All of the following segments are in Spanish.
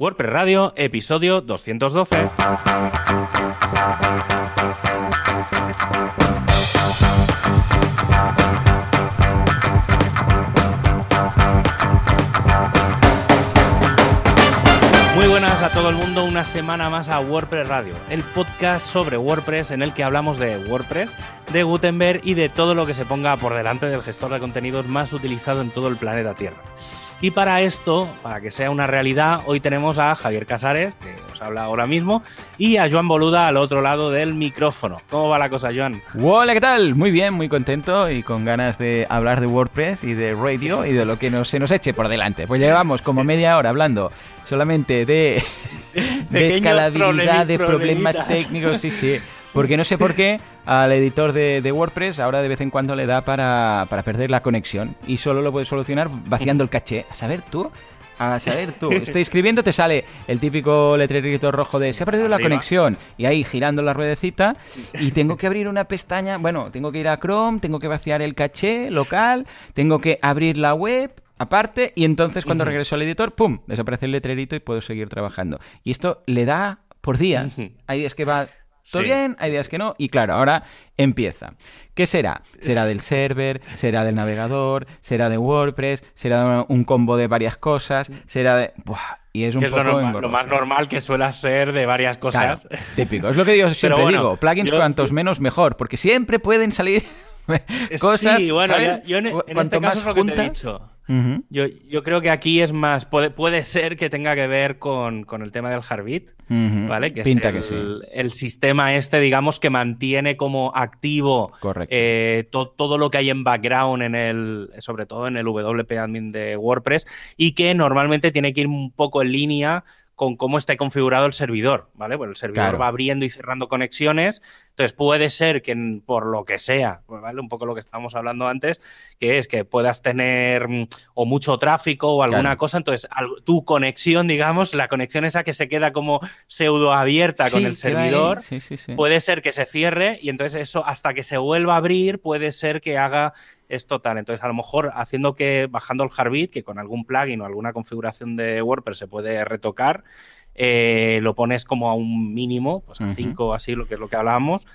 WordPress Radio, episodio 212. Muy buenas a todo el mundo, una semana más a WordPress Radio, el podcast sobre WordPress en el que hablamos de WordPress, de Gutenberg y de todo lo que se ponga por delante del gestor de contenidos más utilizado en todo el planeta Tierra. Y para esto, para que sea una realidad, hoy tenemos a Javier Casares, que os habla ahora mismo, y a Joan Boluda al otro lado del micrófono. ¿Cómo va la cosa, Joan? Hola, ¿qué tal? Muy bien, muy contento y con ganas de hablar de WordPress y de radio y de lo que nos, se nos eche por delante. Pues llevamos como media hora hablando solamente de, de escalabilidad, de problemas técnicos, sí, sí. Porque no sé por qué al editor de, WordPress ahora de vez en cuando le da para, perder la conexión y solo lo puedes solucionar vaciando el caché. A saber tú, a saber tú. Estoy escribiendo, te sale el típico letrerito rojo de se ha perdido la conexión y ahí girando la ruedecita y tengo que abrir una pestaña, bueno, tengo que ir a Chrome, tengo que vaciar el caché local, tengo que abrir la web aparte y entonces cuando regreso al editor, ¡pum!, desaparece el letrerito y puedo seguir trabajando. Y esto le da por días. Ahí es que va todo bien, hay días que no, y claro, ahora empieza. ¿Qué será? ¿Será del server? ¿Será del navegador? ¿Será de WordPress? ¿Será un combo de varias cosas? ¿Será de...? y es un poco lo, más normal que suele ser de varias cosas. típico. Es lo que yo siempre digo. Plugins cuantos menos mejor, porque siempre pueden salir cosas. Sí, bueno, yo en, este caso es lo que te he dicho yo, yo, creo que aquí es más, puede, puede ser que tenga que ver con, con el tema del Heartbeat, ¿vale? Que Pinta es el, que sí. el sistema este, digamos, que mantiene como activo eh, todo lo que hay en background en el, sobre todo en el WP admin de WordPress y que normalmente tiene que ir un poco en línea con cómo está configurado el servidor, ¿vale? Pues el servidor va abriendo y cerrando conexiones, entonces puede ser que por lo que sea, pues, ¿vale? Un poco lo que estábamos hablando antes, que es que puedas tener mm, o mucho tráfico o alguna cosa, entonces tu conexión, digamos, la conexión esa que se queda como pseudo abierta con el servidor, puede ser que se cierre y entonces eso hasta que se vuelva a abrir puede ser que haga es total. Entonces, a lo mejor haciendo que, bajando el Heartbeat, que con algún plugin o alguna configuración de WordPress se puede retocar, eh, lo pones como a un mínimo, pues a 5 o así, lo que es lo que hablábamos,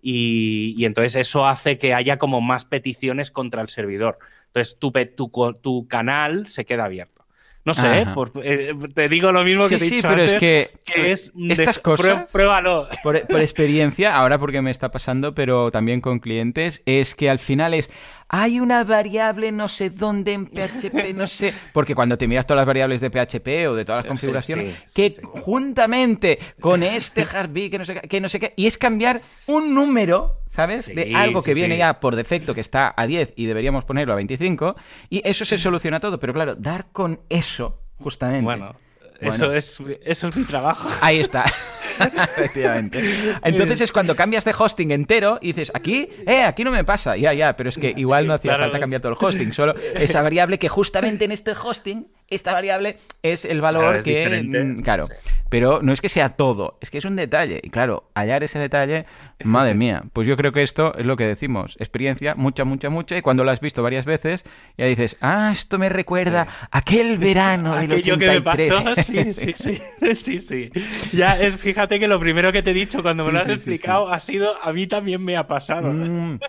y, y, entonces eso hace que haya como más peticiones contra el servidor. Entonces, tu, tu, tu canal se queda abierto. No sé. Eh, te digo lo mismo que te he dicho pero es que, es estas cosas, pruébalo. Por, experiencia, ahora porque me está pasando, pero también con clientes, es que al final es, hay una variable no sé dónde en PHP, no sé, porque cuando te miras todas las variables de PHP o de todas las configuraciones, que juntamente con este heartbeat, que no sé, que no sé qué, y es cambiar un número, ¿sabes? de algo que viene ya por defecto, que está a 10 y deberíamos ponerlo a 25, y eso se soluciona todo, pero claro, dar con eso, justamente. Bueno. Eso, es, eso es mi trabajo. Ahí está. Efectivamente. Entonces es cuando cambias de hosting entero y dices, aquí, eh, aquí no me pasa. Ya, ya, pero es que igual no hacía falta cambiar todo el hosting, solo esa variable que justamente en este hosting esta variable es el valor que... Mm, claro, pero no es que sea todo, es que es un detalle. Y claro, hallar ese detalle, madre mía, pues yo creo que esto es lo que decimos, experiencia, mucha, mucha, mucha, y cuando lo has visto varias veces, ya dices, ah, esto me recuerda aquel verano del Aquello que me pasó, sí, sí, sí, sí, sí. Ya, es, fíjate que lo primero que te he dicho cuando me lo has explicado ha sido, a mí también me ha pasado. Mm.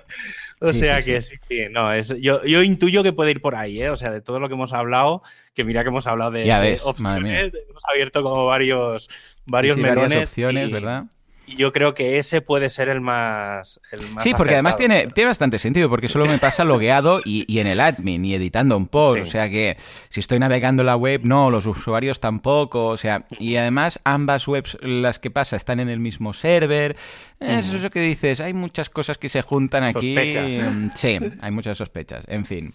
O sea que sí, no, es, yo, yo, intuyo que puede ir por ahí, ¿eh? O sea, de todo lo que hemos hablado, que mira que hemos hablado de, opciones, hemos abierto como varios, varios melones. opciones, ¿verdad? Y yo creo que ese puede ser el más. El sí, porque además tiene, tiene bastante sentido, porque solo me pasa logueado y, y en el admin y editando un post. O sea que si estoy navegando la web, no, los usuarios tampoco. O sea, y además ambas webs, las que pasa, están en el mismo server. Es eso que dices, hay muchas cosas que se juntan aquí. Sí, hay muchas sospechas. En fin.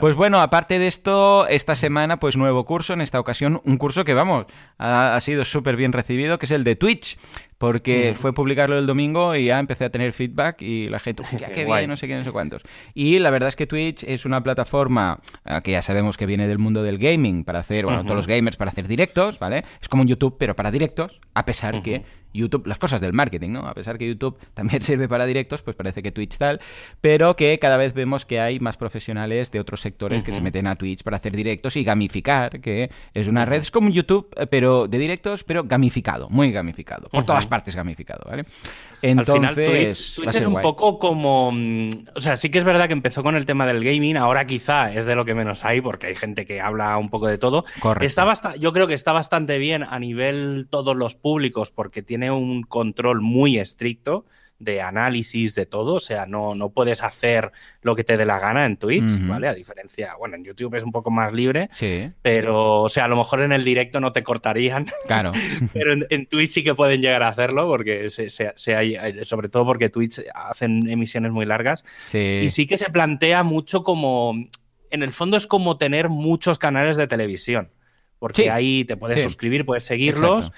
Pues bueno, aparte de esto, esta semana, pues nuevo curso. En esta ocasión, un curso que, vamos, ha, ha sido súper bien recibido, que es el de Twitch porque fue publicarlo el domingo y ya empecé a tener feedback y la gente, ya qué bien, no sé qué, no sé cuántos. Y la verdad es que Twitch es una plataforma ah, que ya sabemos que viene del mundo del gaming para hacer, bueno, todos los gamers para hacer directos, ¿vale? Es como un YouTube, pero para directos. a pesar que YouTube, las cosas del marketing, ¿no? A pesar que YouTube también sirve para directos, pues parece que Twitch tal, pero que cada vez vemos que hay más profesionales de otros sectores que se meten a Twitch para hacer directos y gamificar, que es una red, es como YouTube, eh, pero de directos, pero gamificado, muy gamificado, por todas partes gamificado, ¿vale? Entonces, Al final, Twitch, es un poco como. Mm, o sea, sí que es verdad que empezó con el tema del gaming, ahora quizá es de lo que menos hay, porque hay gente que habla un poco de todo. Está yo creo que está bastante bien a nivel todos los públicos, porque tiene un control muy estricto de análisis de todo, o sea, no, no puedes hacer lo que te dé la gana en Twitch, ¿vale? A diferencia, bueno, en YouTube es un poco más libre, sí. pero, o sea, a lo mejor en el directo no te cortarían, claro, pero en, Twitch sí que pueden llegar a hacerlo, porque se, se, hay, sobre todo porque Twitch hacen emisiones muy largas, y sí que se plantea mucho como, en el fondo es como tener muchos canales de televisión, porque ahí te puedes suscribir, puedes seguirlos.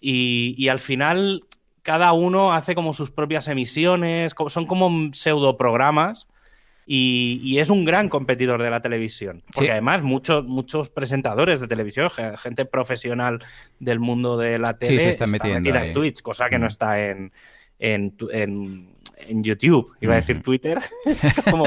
y, al final cada uno hace como sus propias emisiones, son como pseudo programas. Y, es un gran competidor de la televisión. Porque además muchos, muchos presentadores de televisión, gente profesional del mundo de la tele, se están metiendo en Twitch, cosa que no mm. está en, en, YouTube. Iba a decir Twitter. es como,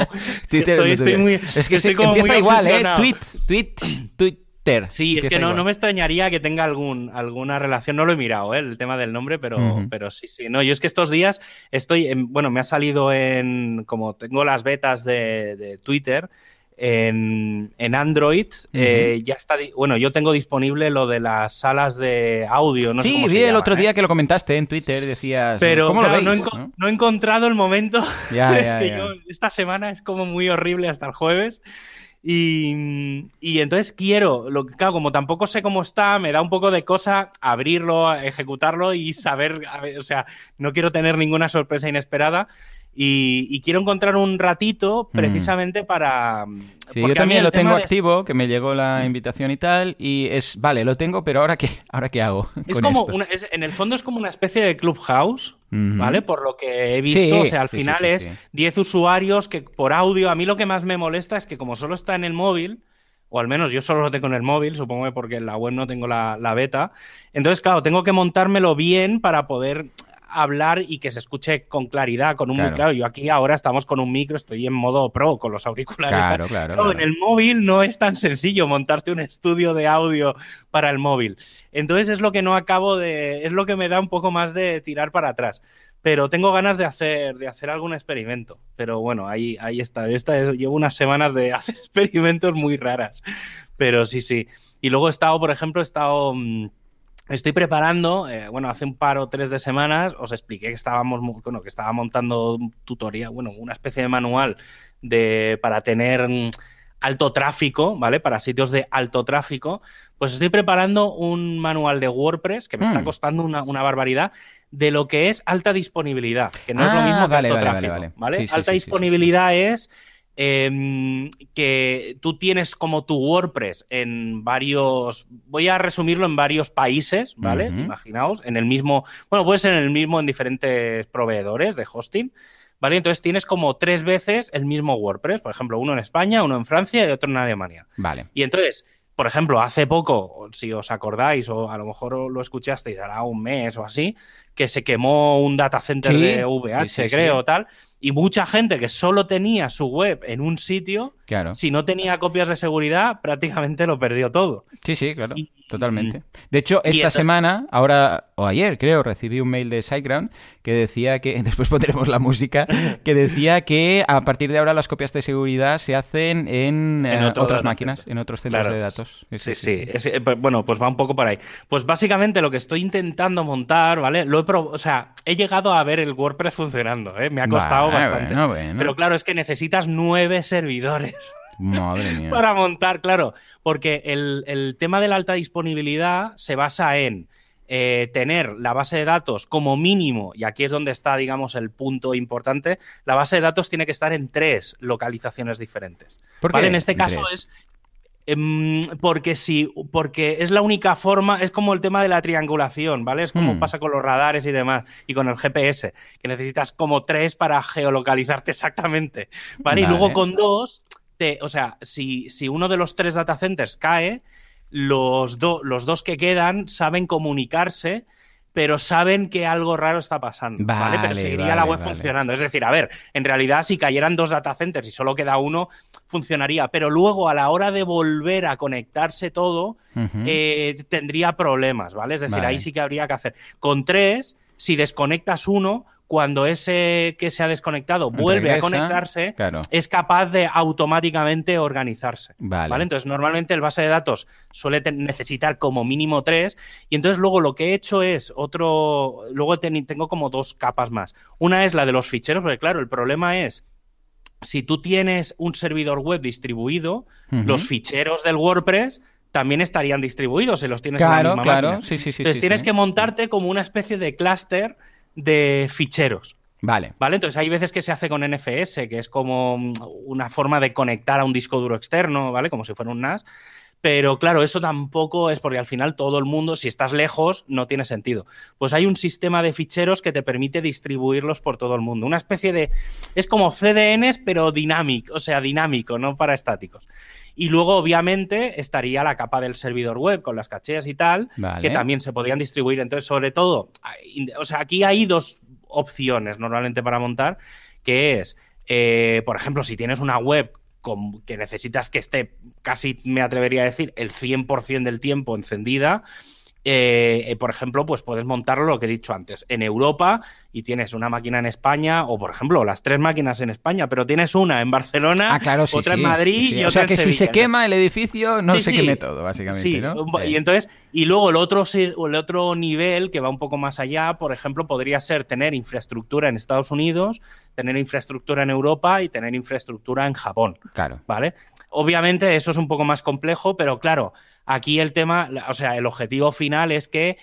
Twitter estoy, muy, es que estoy como muy igual, ¿eh? Tweet, tweet, tweet Sí, es que no, no, me extrañaría que tenga algún, alguna relación. No lo he mirado, ¿eh? el tema del nombre, pero, pero sí, sí. No, yo es que estos días estoy, en, bueno, me ha salido en, como tengo las betas de, Twitter, en, Android eh, ya está, bueno, yo tengo disponible lo de las salas de audio. No sí, vi el otro día ¿eh? que lo comentaste en Twitter, decías. Pero ¿cómo lo no, he, encontrado el momento. es que yo, esta semana es como muy horrible hasta el jueves. Y, entonces quiero, lo, claro, como tampoco sé cómo está, me da un poco de cosa abrirlo, ejecutarlo y saber, o sea, no quiero tener ninguna sorpresa inesperada. Y, quiero encontrar un ratito mm. precisamente para... Sí, yo también lo tengo activo, que me llegó la invitación y tal, y es, vale, lo tengo, pero ¿ahora qué, ahora qué hago? Es como, en el fondo es como una especie de clubhouse, ¿vale? Por lo que he visto, o sea, al final es 10 usuarios que por audio, a mí lo que más me molesta es que como solo está en el móvil, o al menos yo solo lo tengo en el móvil, supongo que porque en la web no tengo la, la, beta. Entonces, claro, tengo que montármelo bien para poder hablar y que se escuche con claridad, con un claro. Yo aquí ahora estamos con un micro, estoy en modo pro con los auriculares. Claro, claro, En el móvil no es tan sencillo montarte un estudio de audio para el móvil. Entonces es lo que no acabo de, es lo que me da un poco más de tirar para atrás. Pero tengo ganas de hacer, de hacer algún experimento. Pero bueno, ahí, ahí está. Esta llevo unas semanas de hacer experimentos muy raras. Pero sí, sí. Y luego he estado, por ejemplo, he estado mm, Estoy preparando, eh, bueno, hace un par o tres de semanas os expliqué que estábamos, bueno, que estaba montando un tutorial, bueno, una especie de manual de, para tener mm, alto tráfico, ¿vale? Para sitios de alto tráfico. Pues estoy preparando un manual de WordPress que me está hmm. costando una, barbaridad de lo que es alta disponibilidad, que no es lo ah, mismo que alto tráfico, ¿vale? alta disponibilidad es Em, que tú tienes como tu WordPress en varios, voy a resumirlo en varios países, ¿vale? Imaginaos, en el mismo, bueno, puede ser en el mismo en diferentes proveedores de hosting, ¿vale? Entonces tienes como tres veces el mismo WordPress, por ejemplo, uno en España, uno en Francia y otro en Alemania. Vale. Y entonces, por ejemplo, hace poco, si os acordáis, o a lo mejor lo escuchasteis, hará un mes o así, que se quemó un data center de VH, creo, tal y mucha gente que solo tenía su web en un sitio, claro. si no tenía copias de seguridad, prácticamente lo perdió todo. Sí, sí, claro, totalmente. De hecho, esta semana, ahora o ayer creo, recibí un mail de SiteGround que decía que, después pondremos la música, que decía que a partir de ahora las copias de seguridad se hacen en, eh, otras máquinas, en otros centros de datos. Sí, sí. Eh, bueno, pues va un poco por ahí. Pues básicamente lo que estoy intentando montar, ¿vale? Lo he o sea, he llegado a ver el WordPress funcionando, ¿eh? Me ha costado bastante. Pero claro, es que necesitas nueve servidores. Para montar, claro, porque el, tema de la alta disponibilidad se basa en eh, tener la base de datos como mínimo, y aquí es donde está, digamos, el punto importante, la base de datos tiene que estar en tres localizaciones diferentes. ¿Vale? En este caso es Em, porque sí, porque es la única forma, es como el tema de la triangulación, ¿vale? Es como hmm. pasa con los radares y demás, y con el GPS, que necesitas como tres para geolocalizarte exactamente, ¿vale? Y luego con dos, te, o sea, si, si uno de los tres data centers cae, los, los dos que quedan saben comunicarse pero saben que algo raro está pasando, ¿vale? Pero seguiría la web funcionando. Es decir, a ver, en realidad si cayeran dos data centers y solo queda uno, funcionaría, pero luego a la hora de volver a conectarse todo, eh, tendría problemas, ¿vale? Es decir, ahí sí que habría que hacer. Con tres, si desconectas uno, cuando ese que se ha desconectado vuelve a conectarse, es capaz de automáticamente organizarse. Vale. Entonces, normalmente el base de datos suele necesitar como mínimo tres. Y entonces, luego lo que he hecho es otro. Luego tengo como dos capas más. Una es la de los ficheros, porque claro, el problema es. Si tú tienes un servidor web distribuido, los ficheros del WordPress también estarían distribuidos si los tienes en la misma claro. Sí, sí, sí, Entonces tienes que montarte como una especie de clúster de ficheros. Vale. Vale, entonces hay veces que se hace con NFS, que es como mm, una forma de conectar a un disco duro externo, ¿vale? Como si fuera un NAS. Pero claro, eso tampoco es porque al final todo el mundo, si estás lejos, no tiene sentido. Pues hay un sistema de ficheros que te permite distribuirlos por todo el mundo. Una especie de. Es como CDNs, pero dinámico, o sea, dinámico, no para estáticos. Y luego, obviamente, estaría la capa del servidor web con las cacheas y tal, que también se podrían distribuir. Entonces, sobre todo, o sea, aquí hay dos opciones normalmente para montar, que es, eh, por ejemplo, si tienes una web que necesitas que esté casi, me atrevería a decir, el 100% del tiempo encendida, eh, eh, por ejemplo, pues puedes montarlo lo que he dicho antes, en Europa y tienes una máquina en España, o por ejemplo, las tres máquinas en España, pero tienes una en Barcelona, ah, otra en Madrid y otra O sea que si se quema el edificio, no se queme todo, básicamente. ¿no? Y entonces, y luego el otro, el otro nivel que va un poco más allá, por ejemplo, podría ser tener infraestructura en Estados Unidos, tener infraestructura en Europa y tener infraestructura en Japón. Claro. ¿Vale? Obviamente eso es un poco más complejo, pero claro, Aquí el tema, o sea, el objetivo final es que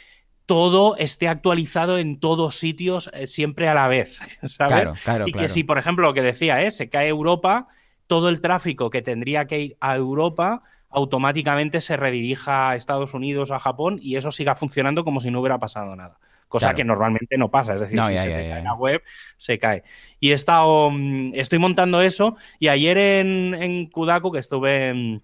todo esté actualizado en todos sitios eh, siempre a la vez, ¿sabes? y que si, por ejemplo, lo que decía es, se cae Europa, todo el tráfico que tendría que ir a Europa automáticamente se redirija a Estados Unidos o a Japón y eso siga funcionando como si no hubiera pasado nada. Cosa que normalmente no pasa, es decir, si se te cae la web, se cae. Y he estado, mm, estoy montando eso y ayer en, en Kudaku, que estuve... En,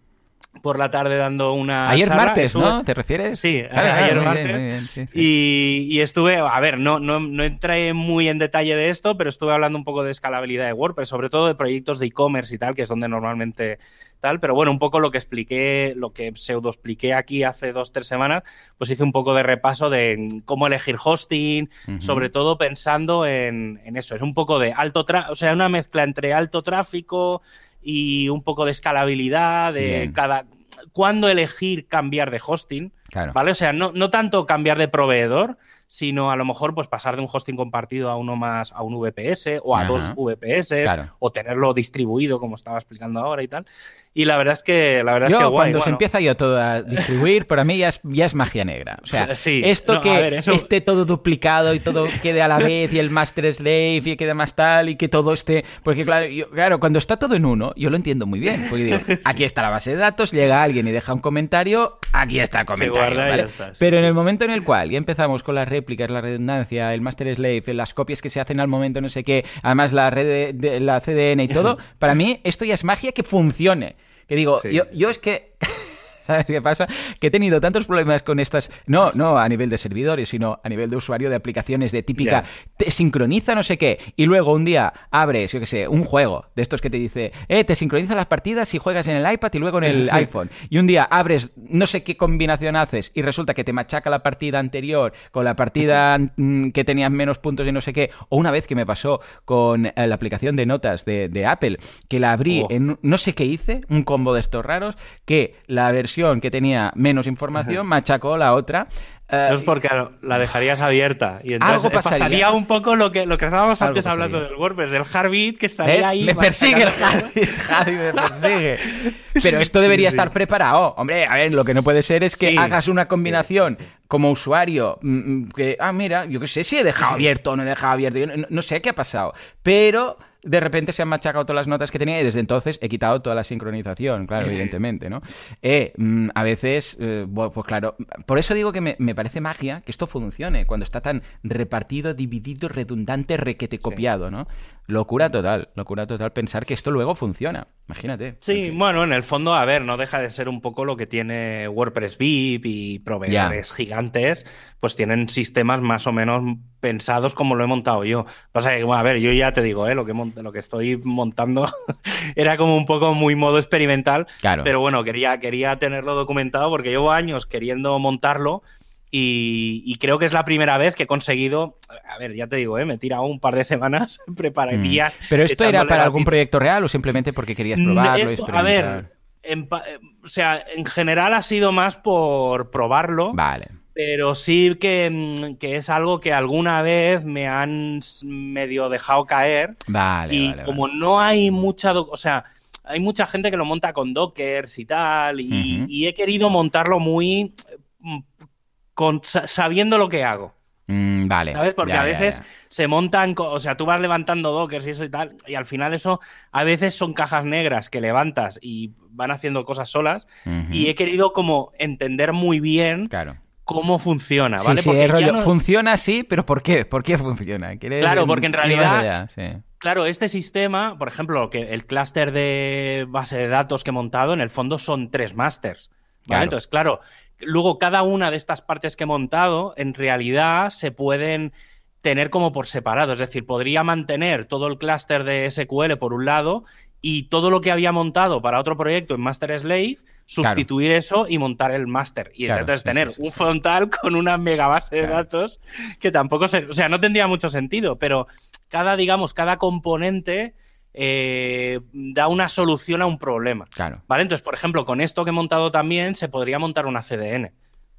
por la tarde dando una. Ayer martes, ¿no? ¿Te refieres? Sí, ayer martes. Y, estuve, a ver, no, no, no, entré muy en detalle de esto, pero estuve hablando un poco de escalabilidad de WordPress, sobre todo de proyectos de e-commerce y tal, que es donde normalmente tal. Pero bueno, un poco lo que expliqué, lo que pseudo expliqué aquí hace dos, tres semanas, pues hice un poco de repaso de cómo elegir hosting, sobre todo pensando en, en, eso. Es un poco de alto, o sea, una mezcla entre alto tráfico y un poco de escalabilidad, de cada cuándo elegir cambiar de hosting, ¿vale? O sea, no, no tanto cambiar de proveedor, sino a lo mejor pues pasar de un hosting compartido a uno más, a un VPS o a dos VPS o tenerlo distribuido como estaba explicando ahora y tal. Y la verdad es que la verdad es que guay, cuando se empieza yo todo a distribuir, para mí ya es, ya es magia negra. O sea, esto que esté todo duplicado y todo quede a la vez y el master slave y quede más tal y que todo esté, porque claro, claro, cuando está todo en uno, yo lo entiendo muy bien, porque digo, aquí está la base de datos, llega alguien y deja un comentario, aquí está el comentario, Pero en el momento en el cual ya empezamos con las réplicas, la redundancia, el master slave, las copias que se hacen al momento, no sé qué, además la red de, la CDN y todo, para mí esto ya es magia que funcione. Que digo, yo, yo es que ¿Sabes qué pasa? Que he tenido tantos problemas con estas, no, no a nivel de servidores, sino a nivel de usuario de aplicaciones de típica, te sincroniza no sé qué, y luego un día abres, yo qué sé, un juego de estos que te dice, eh, te sincroniza las partidas y juegas en el iPad y luego en el iPhone. Y un día abres, no sé qué combinación haces, y resulta que te machaca la partida anterior con la partida mm, que tenías menos puntos y no sé qué. O una vez que me pasó con eh, la aplicación de notas de, Apple, que la abrí oh. en no sé qué hice, un combo de estos raros, que la versión que tenía menos información machacó la otra. no es porque la dejarías abierta y entonces pasaría un poco lo que, lo que estábamos antes hablando del WordPress, del Heartbeat que estaría ahí. Me persigue el Heartbeat, me persigue. Pero esto debería estar preparado. Hombre, a ver, lo que no puede ser es que hagas una combinación como usuario mm, mm, que, ah, mira, yo qué sé, si he dejado abierto o no he dejado abierto, yo no sé qué ha pasado, pero de repente se han machacado todas las notas que tenía y desde entonces he quitado toda la sincronización, claro, evidentemente, ¿no? Eh, mm, a veces, eh, pues claro, por eso digo que me, parece magia que esto funcione cuando está tan repartido, dividido, redundante, requete copiado, ¿no? Locura total, locura total pensar que esto luego funciona. Imagínate. Sí, bueno, en el fondo, a ver, no deja de ser un poco lo que tiene WordPress VIP y proveedores gigantes, pues tienen sistemas más o menos pensados como lo he montado yo. Pasa que, bueno, a ver, yo ya te digo, ¿eh? lo, que lo que estoy montando era como un poco muy modo experimental, claro. pero bueno, quería, quería tenerlo documentado porque llevo años queriendo montarlo y, creo que es la primera vez que he conseguido, a ver, ya te digo, ¿eh? me he tirado un par de semanas prepararías. Mm. ¿Pero esto era para algún proyecto real o simplemente porque querías mm, probarlo? a ver, o sea, en general ha sido más por probarlo. Vale. Pero sí que, mm, que, es algo que alguna vez me han medio dejado caer. Vale. Y como no hay mucha. O sea, hay mucha gente que lo monta con dockers y tal. Y, y he querido montarlo muy sabiendo lo que hago. Mm, vale. ¿Sabes? Porque a veces se montan, o sea, tú vas levantando dockers y eso y tal, y al final eso a veces son cajas negras que levantas y van haciendo cosas solas. Y he querido como entender muy bien claro. cómo funciona, ¿vale? porque rollo, funciona así, pero ¿por qué? ¿Por qué funciona? Claro, porque en realidad, claro, este sistema, por ejemplo, que el clúster de base de datos que he montado, en el fondo son tres masters. Entonces, claro, luego cada una de estas partes que he montado, en realidad se pueden tener como por separado. Es decir, podría mantener todo el clúster de SQL por un lado y todo lo que había montado para otro proyecto en Master Slave, sustituir eso y montar el master. Y entonces tener un frontal con una mega base de datos que tampoco se. O sea, no tendría mucho sentido, pero cada, digamos, cada componente eh, da una solución a un problema. Claro. ¿Vale? Entonces, por ejemplo, con esto que he montado también se podría montar una CDN.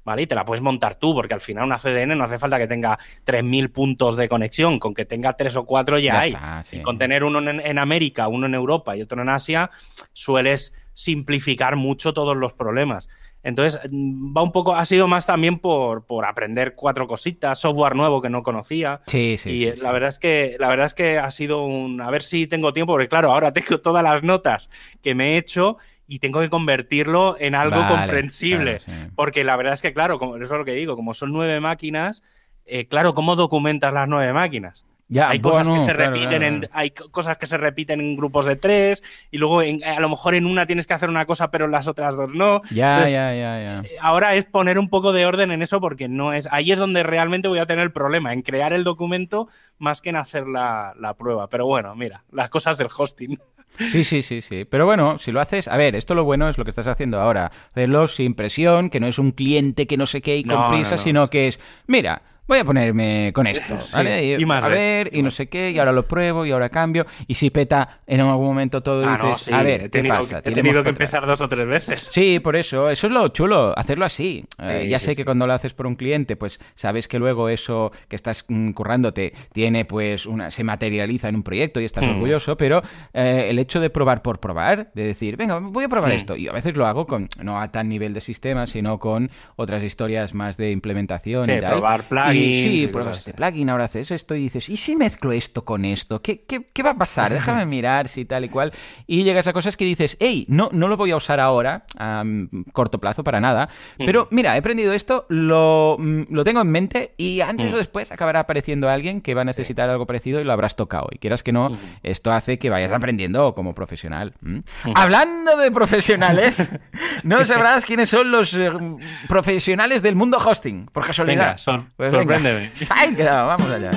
¿Vale? Y te la puedes montar tú, porque al final una CDN no hace falta que tenga 3.000 puntos de conexión, con que tenga 3 o 4 ya, hay. con tener uno en, América, uno en Europa y otro en Asia, sueles simplificar mucho todos los problemas. Entonces, va un poco, ha sido más también por, por aprender cuatro cositas, software nuevo que no conocía. Sí, sí. Y la verdad es que, la verdad es que ha sido un. A ver si tengo tiempo, porque claro, ahora tengo todas las notas que me he hecho y tengo que convertirlo en algo comprensible. Porque la verdad es que, claro, como, eso es lo que digo, como son nueve máquinas, eh, claro, ¿cómo documentas las nueve máquinas? Hay cosas que se repiten en, hay cosas que se repiten en grupos de tres y luego a lo mejor en una tienes que hacer una cosa pero en las otras dos no. Ya, ya, ya, ya. Eh, ahora es poner un poco de orden en eso porque no es ahí es donde realmente voy a tener el problema en crear el documento más que en hacer la, la prueba. Pero bueno, mira, las cosas del hosting. Sí, sí, sí, sí. Pero bueno, si lo haces, a ver, esto lo bueno es lo que estás haciendo ahora. Hacerlo sin presión, que no es un cliente que no sé qué y con prisa, sino que es, mira, voy a ponerme con esto, ¿vale? Y, a ver, y no sé qué, y ahora lo pruebo, y ahora cambio, y si peta en algún momento todo, ah, dices, a ver, ¿qué pasa? He tenido que empezar dos o tres veces. Sí, por eso, eso es lo chulo, hacerlo así. Eh, ya sé que cuando lo haces por un cliente, pues sabes que luego eso que estás mm, currándote tiene, pues, una, se materializa en un proyecto y estás mm. orgulloso, pero eh, el hecho de probar por probar, de decir, venga, voy a probar mm. esto, y a veces lo hago con, no a tan nivel de sistema, sino con otras historias más de implementación y tal. probar sí, pruebas este plugin, ahora haces esto y dices, ¿y si mezclo esto con esto? ¿Qué, qué, va a pasar? Déjame mirar si tal y cual. Y llegas a cosas que dices, hey, no, no lo voy a usar ahora, a corto plazo, para nada. Pero mira, he aprendido esto, lo, mm, lo tengo en mente y antes o después acabará apareciendo alguien que va a necesitar algo parecido y lo habrás tocado. Y quieras que no, esto hace que vayas aprendiendo como profesional. Hablando de profesionales, no sabrás quiénes son los eh, profesionales del mundo hosting, por casualidad. son, pues vamos allá.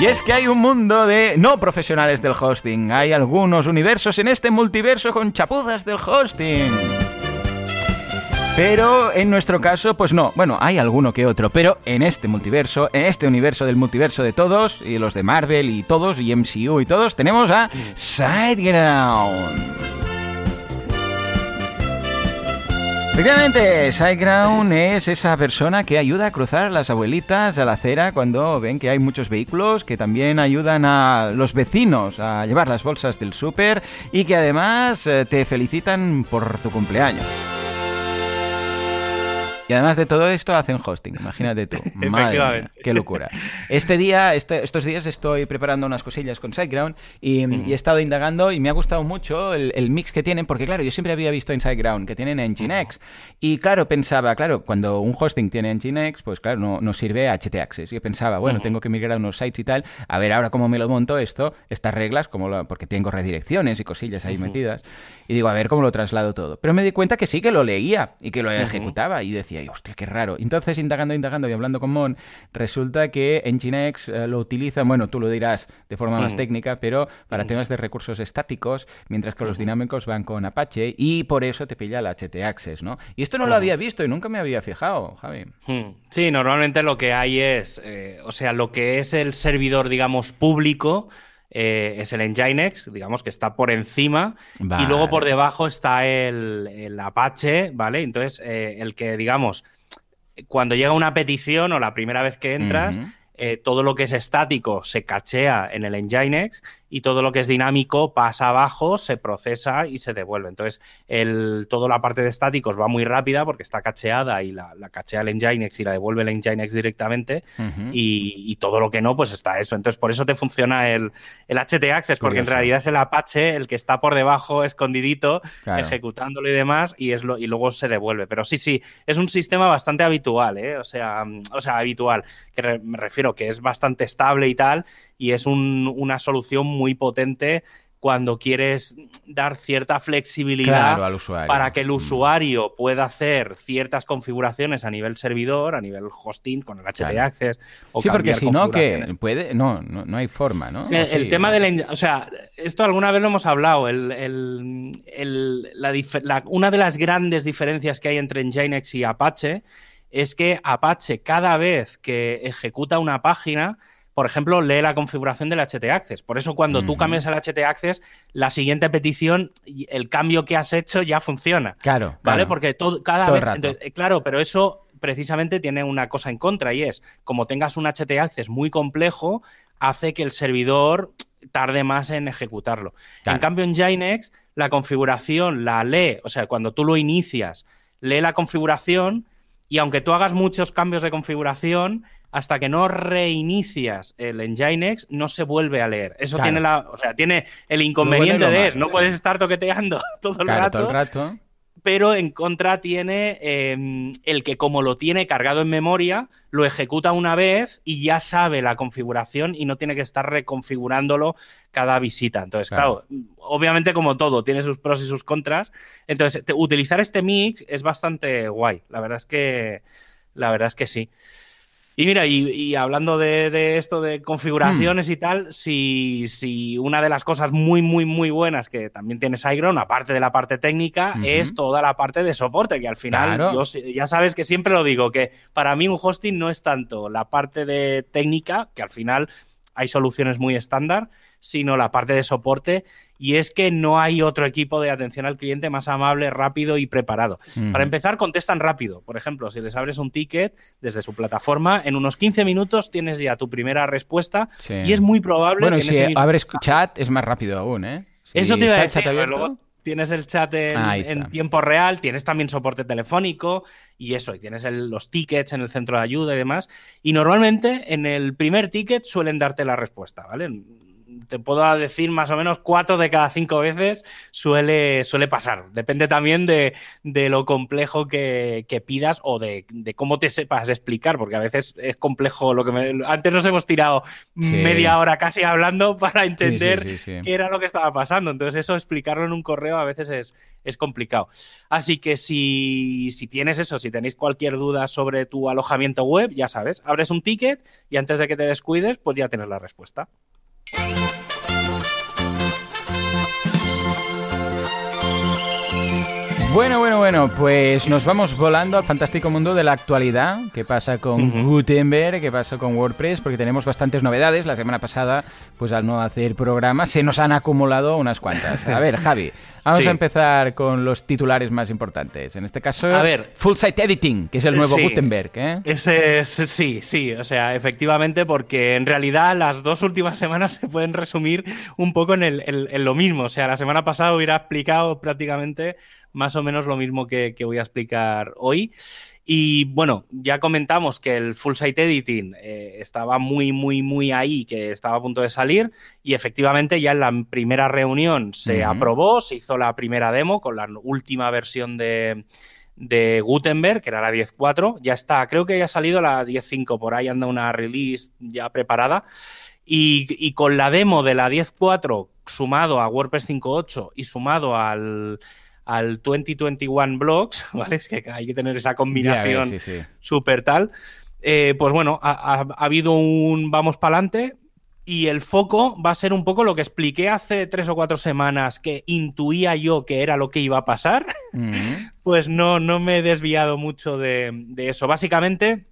Y es que hay un mundo de no profesionales del hosting. Hay algunos universos en este multiverso con chapuzas del hosting. Pero en nuestro caso, pues no. Bueno, hay alguno que otro, pero en este multiverso, en este universo del multiverso de todos, y los de Marvel y todos, y MCU y todos, tenemos a Sideground. Efectivamente, SiteGround es esa persona que ayuda a cruzar las abuelitas a la acera cuando ven que hay muchos vehículos, que también ayudan a los vecinos a llevar las bolsas del súper y que además eh, te felicitan por tu cumpleaños. Y además de todo esto hacen hosting, imagínate tú. Madre qué locura. Este día, este, estos días estoy preparando unas cosillas con SiteGround y, y, he estado indagando y me ha gustado mucho el, mix que tienen, porque claro, yo siempre había visto en SiteGround que tienen Nginx. Y claro, pensaba, claro, cuando un hosting tiene Nginx, pues claro, no, no sirve HT Access. Yo pensaba, bueno, tengo que migrar a unos sites y tal, a ver ahora cómo me lo monto esto, estas reglas, como porque tengo redirecciones y cosillas ahí metidas. Y digo, a ver cómo lo traslado todo. Pero me di cuenta que sí que lo leía y que lo ejecutaba. Y decía, hostia, qué raro. Entonces, indagando, indagando y hablando con Mon, resulta que Nginx eh, lo utilizan, bueno, tú lo dirás de forma más técnica, pero para temas de recursos estáticos, mientras que los dinámicos van con Apache y por eso te pilla la HT Access, ¿no? Y esto no lo había visto y nunca me había fijado, Javi. Sí, normalmente lo que hay es, eh, o sea, lo que es el servidor, digamos, público eh, es el Nginx, digamos que está por encima, y luego por debajo está el, Apache, ¿vale? Entonces, eh, el que, digamos, cuando llega una petición o la primera vez que entras, eh, todo lo que es estático se cachea en el Nginx y todo lo que es dinámico pasa abajo, se procesa y se devuelve. Entonces, el, toda la parte de estáticos va muy rápida porque está cacheada y la, cachea el Nginx y la devuelve el Nginx directamente y, todo lo que no, pues está eso. Entonces, por eso te funciona el, el HT Access, porque en realidad es el Apache el que está por debajo, escondidito, ejecutándolo y demás, y, es lo, y luego se devuelve. Pero sí, sí, es un sistema bastante habitual, ¿eh? O sea, o sea habitual, que me refiero que es bastante estable y tal, y es una solución muy potente cuando quieres dar cierta flexibilidad para que el mm. usuario pueda hacer ciertas configuraciones a nivel servidor, a nivel hosting, con el HT Access. O sí, porque si no, que puede, no, no, hay forma, ¿no? el tema del. O sea, esto alguna vez lo hemos hablado. una de las grandes diferencias que hay entre Nginx y Apache es que Apache, cada vez que ejecuta una página, por ejemplo, lee la configuración del HT Access. Por eso cuando tú cambias el HT Access, la siguiente petición, el cambio que has hecho ya funciona. Claro. ¿Vale? Porque todo, cada vez... Eh, claro, pero eso precisamente tiene una cosa en contra y es, como tengas un HT Access muy complejo, hace que el servidor tarde más en ejecutarlo. En cambio, en Ginex, la configuración la lee, o sea, cuando tú lo inicias, lee la configuración y aunque tú hagas muchos cambios de configuración, hasta que no reinicias el Nginx, no se vuelve a leer. Eso tiene la, o sea, tiene el inconveniente de no puedes estar toqueteando todo el rato. Todo el rato. Pero en contra tiene em, el que como lo tiene cargado en memoria, lo ejecuta una vez y ya sabe la configuración y no tiene que estar reconfigurándolo cada visita. Entonces, claro, obviamente como todo, tiene sus pros y sus contras. Entonces, utilizar este mix es bastante guay. La verdad es que, la verdad es que sí. Y mira, y, hablando de, esto de configuraciones hmm. y tal, si, si, una de las cosas muy, muy, muy buenas que también tiene SiteGround, aparte de la parte técnica, es toda la parte de soporte, que al final, ya sabes que siempre lo digo, que para mí un hosting no es tanto la parte de técnica, que al final hay soluciones muy estándar, sino la parte de soporte y es que no hay otro equipo de atención al cliente más amable, rápido y preparado. Para empezar, contestan rápido. Por ejemplo, si les abres un ticket desde su plataforma, en unos 15 minutos tienes ya tu primera respuesta y es muy probable bueno, que... si abres chat es más rápido aún, ¿eh? Eso te iba a decir, tienes el chat en, tiempo real, tienes también soporte telefónico y eso, y tienes los tickets en el centro de ayuda y demás. Y normalmente en el primer ticket suelen darte la respuesta, ¿vale? Te puedo decir más o menos cuatro de cada cinco veces suele, suele pasar. Depende también de, lo complejo que, pidas o de, cómo te sepas explicar, porque a veces es complejo lo que me... Antes nos hemos tirado media hora casi hablando para entender qué era lo que estaba pasando. Entonces eso, explicarlo en un correo a veces es, es complicado. Así que si, si tienes eso, si tenéis cualquier duda sobre tu alojamiento web, ya sabes, abres un ticket y antes de que te descuides, pues ya tienes la respuesta. Bueno, bueno, bueno, pues nos vamos volando al fantástico mundo de la actualidad. ¿Qué pasa con Gutenberg? ¿Qué pasa con WordPress? Porque tenemos bastantes novedades. La semana pasada, pues al no hacer programa, se nos han acumulado unas cuantas. A ver, Javi, Vamos a empezar con los titulares más importantes. En este caso, a ver, Full Site Editing, que es el nuevo Gutenberg. ¿eh? Ese sí, sí, o sea, efectivamente, porque en realidad las dos últimas semanas se pueden resumir un poco en, el, lo mismo. O sea, la semana pasada hubiera explicado prácticamente más o menos lo mismo que, voy a explicar hoy. Y bueno, ya comentamos que el full site editing eh, estaba muy, muy, muy ahí, que estaba a punto de salir. Y efectivamente, ya en la primera reunión se aprobó, se hizo la primera demo con la última versión de, de Gutenberg, que era la 10.4. Ya está, creo que ya ha salido la 10.5, por ahí anda una release ya preparada. Y, con la demo de la 10.4 sumado a WordPress 5.8 y sumado al, al 2021 Blocks, ¿vale? Es que hay que tener esa combinación súper tal. Eh, pues bueno, ha, habido un vamos para adelante y el foco va a ser un poco lo que expliqué hace tres o cuatro semanas que intuía yo que era lo que iba a pasar. pues no, no me he desviado mucho de, de eso. Básicamente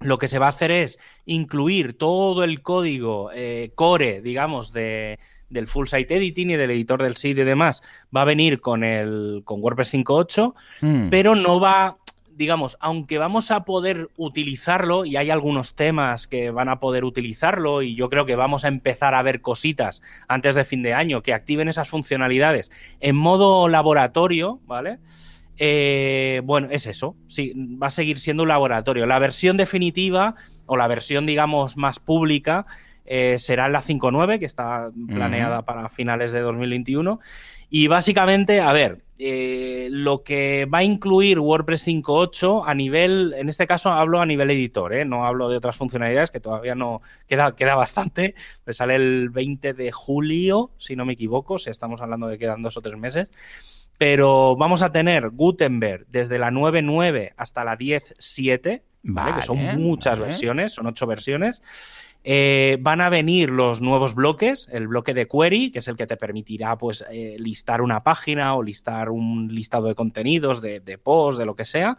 lo que se va a hacer es incluir todo el código eh, core, digamos, de, del full site editing y del editor del sitio y demás, va a venir con el con WordPress 5.8, mm. pero no va, digamos, aunque vamos a poder utilizarlo y hay algunos temas que van a poder utilizarlo y yo creo que vamos a empezar a ver cositas antes de fin de año que activen esas funcionalidades en modo laboratorio, ¿vale? Eh, bueno, es eso. Sí, va a seguir siendo un laboratorio. La versión definitiva o la versión, digamos, más pública eh, será la 5.9, que está planeada para finales de 2021. Y básicamente, a ver, eh, lo que va a incluir WordPress 5.8 a nivel, en este caso hablo a nivel editor, no hablo de otras funcionalidades que todavía no queda, queda bastante. Me sale el 20 de julio, si no me equivoco, si estamos hablando de que quedan dos o tres meses pero vamos a tener Gutenberg desde la 9.9 hasta la 10.7, ¿vale? que son muchas versiones, son ocho versiones. Eh, van a venir los nuevos bloques, el bloque de query, que es el que te permitirá pues, eh, listar una página o listar un listado de contenidos, de, de post, de lo que sea.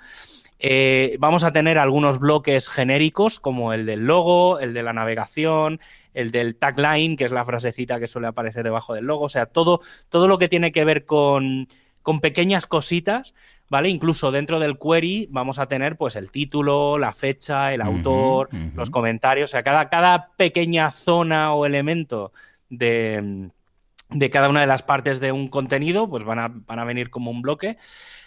Eh, vamos a tener algunos bloques genéricos como el del logo, el de la navegación, el del tagline, que es la frasecita que suele aparecer debajo del logo. O sea, todo, todo lo que tiene que ver con, con pequeñas cositas, ¿vale? Incluso dentro del query vamos a tener pues el título, la fecha, el autor, los comentarios, o sea, cada, cada pequeña zona o elemento de, de, cada una de las partes de un contenido, pues van a, van a venir como un bloque.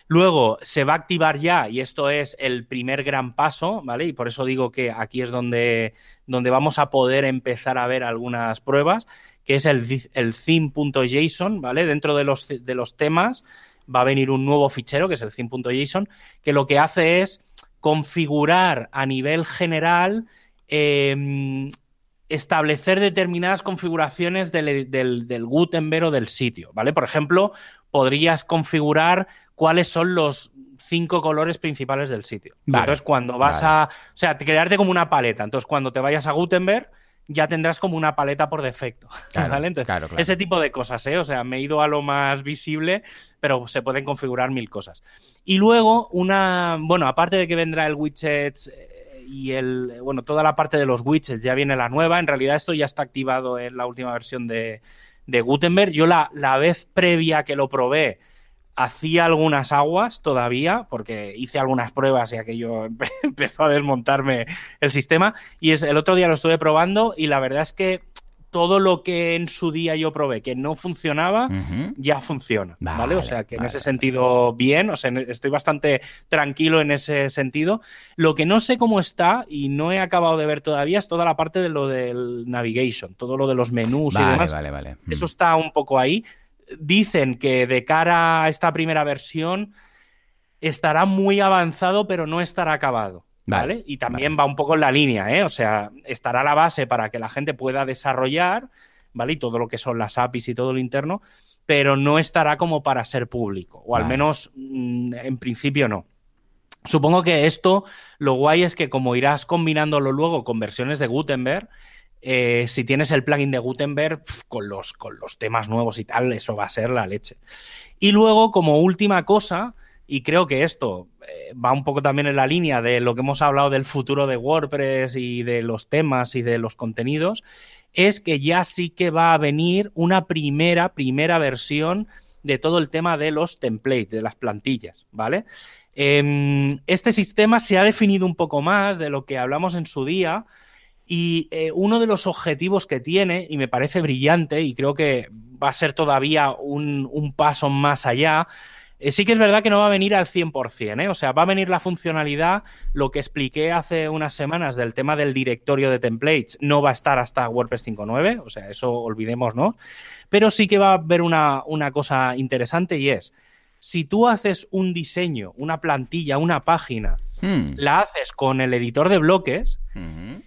Luego se va a activar ya, y esto es el primer gran paso, ¿vale? Y por eso digo que aquí es donde, donde vamos a poder empezar a ver algunas pruebas, que es el, el theme.json, ¿vale? Dentro de los, de los temas va a venir un nuevo fichero, que es el theme.json, que lo que hace es configurar a nivel general, em, establecer determinadas configuraciones del, del, Gutenberg o del sitio, ¿vale? Por ejemplo, podrías configurar cuáles son los cinco colores principales del sitio. Entonces, cuando vas a, o sea, crearte como una paleta. Entonces, cuando te vayas a Gutenberg, ya tendrás como una paleta por defecto. ese tipo de cosas, ¿eh? O sea, me he ido a lo más visible, pero se pueden configurar mil cosas. Y luego, una. Bueno, aparte de que vendrá el widget eh, y el. Bueno, toda la parte de los widgets ya viene la nueva. En realidad, esto ya está activado en la última versión de, de Gutenberg. Yo la, la vez previa que lo probé hacía algunas aguas todavía, porque hice algunas pruebas y aquello empezó a desmontarme el sistema. Y es, el otro día lo estuve probando y la verdad es que todo lo que en su día yo probé que no funcionaba, ya funciona, vale, O sea que en ese sentido, bien, o sea, estoy bastante tranquilo en ese sentido. Lo que no sé cómo está y no he acabado de ver todavía es toda la parte de lo del navigation, todo lo de los menús y demás. Vale, vale. Eso está un poco ahí dicen que de cara a esta primera versión estará muy avanzado, pero no estará acabado. ¿Vale? y también va un poco en la línea, ¿eh? O sea, estará la base para que la gente pueda desarrollar, ¿vale? Y todo lo que son las APIs y todo lo interno, pero no estará como para ser público, o al menos mm, en principio no. Supongo que esto, lo guay es que como irás combinándolo luego con versiones de Gutenberg, eh, si tienes el plugin de Gutenberg con, los, con los temas nuevos y tal, eso va a ser la leche. Y luego, como última cosa, y creo que esto eh, va un poco también en la línea de lo que hemos hablado del futuro de WordPress y de los temas y de los contenidos, es que ya sí que va a venir una primera, primera versión de todo el tema de los templates, de las plantillas, ¿vale? Em, este sistema se ha definido un poco más de lo que hablamos en su día, y eh, uno de los objetivos que tiene, y me parece brillante, y creo que va a ser todavía un, paso más allá, Eh, sí que es verdad que no va a venir al 100%, ¿eh? o sea, va a venir la funcionalidad, lo que expliqué hace unas semanas del tema del directorio de templates, no va a estar hasta WordPress 5.9, o sea, eso olvidemos, ¿no? Pero sí que va a haber una, cosa interesante y es, si tú haces un diseño, una plantilla, una página, hmm. la haces con el editor de bloques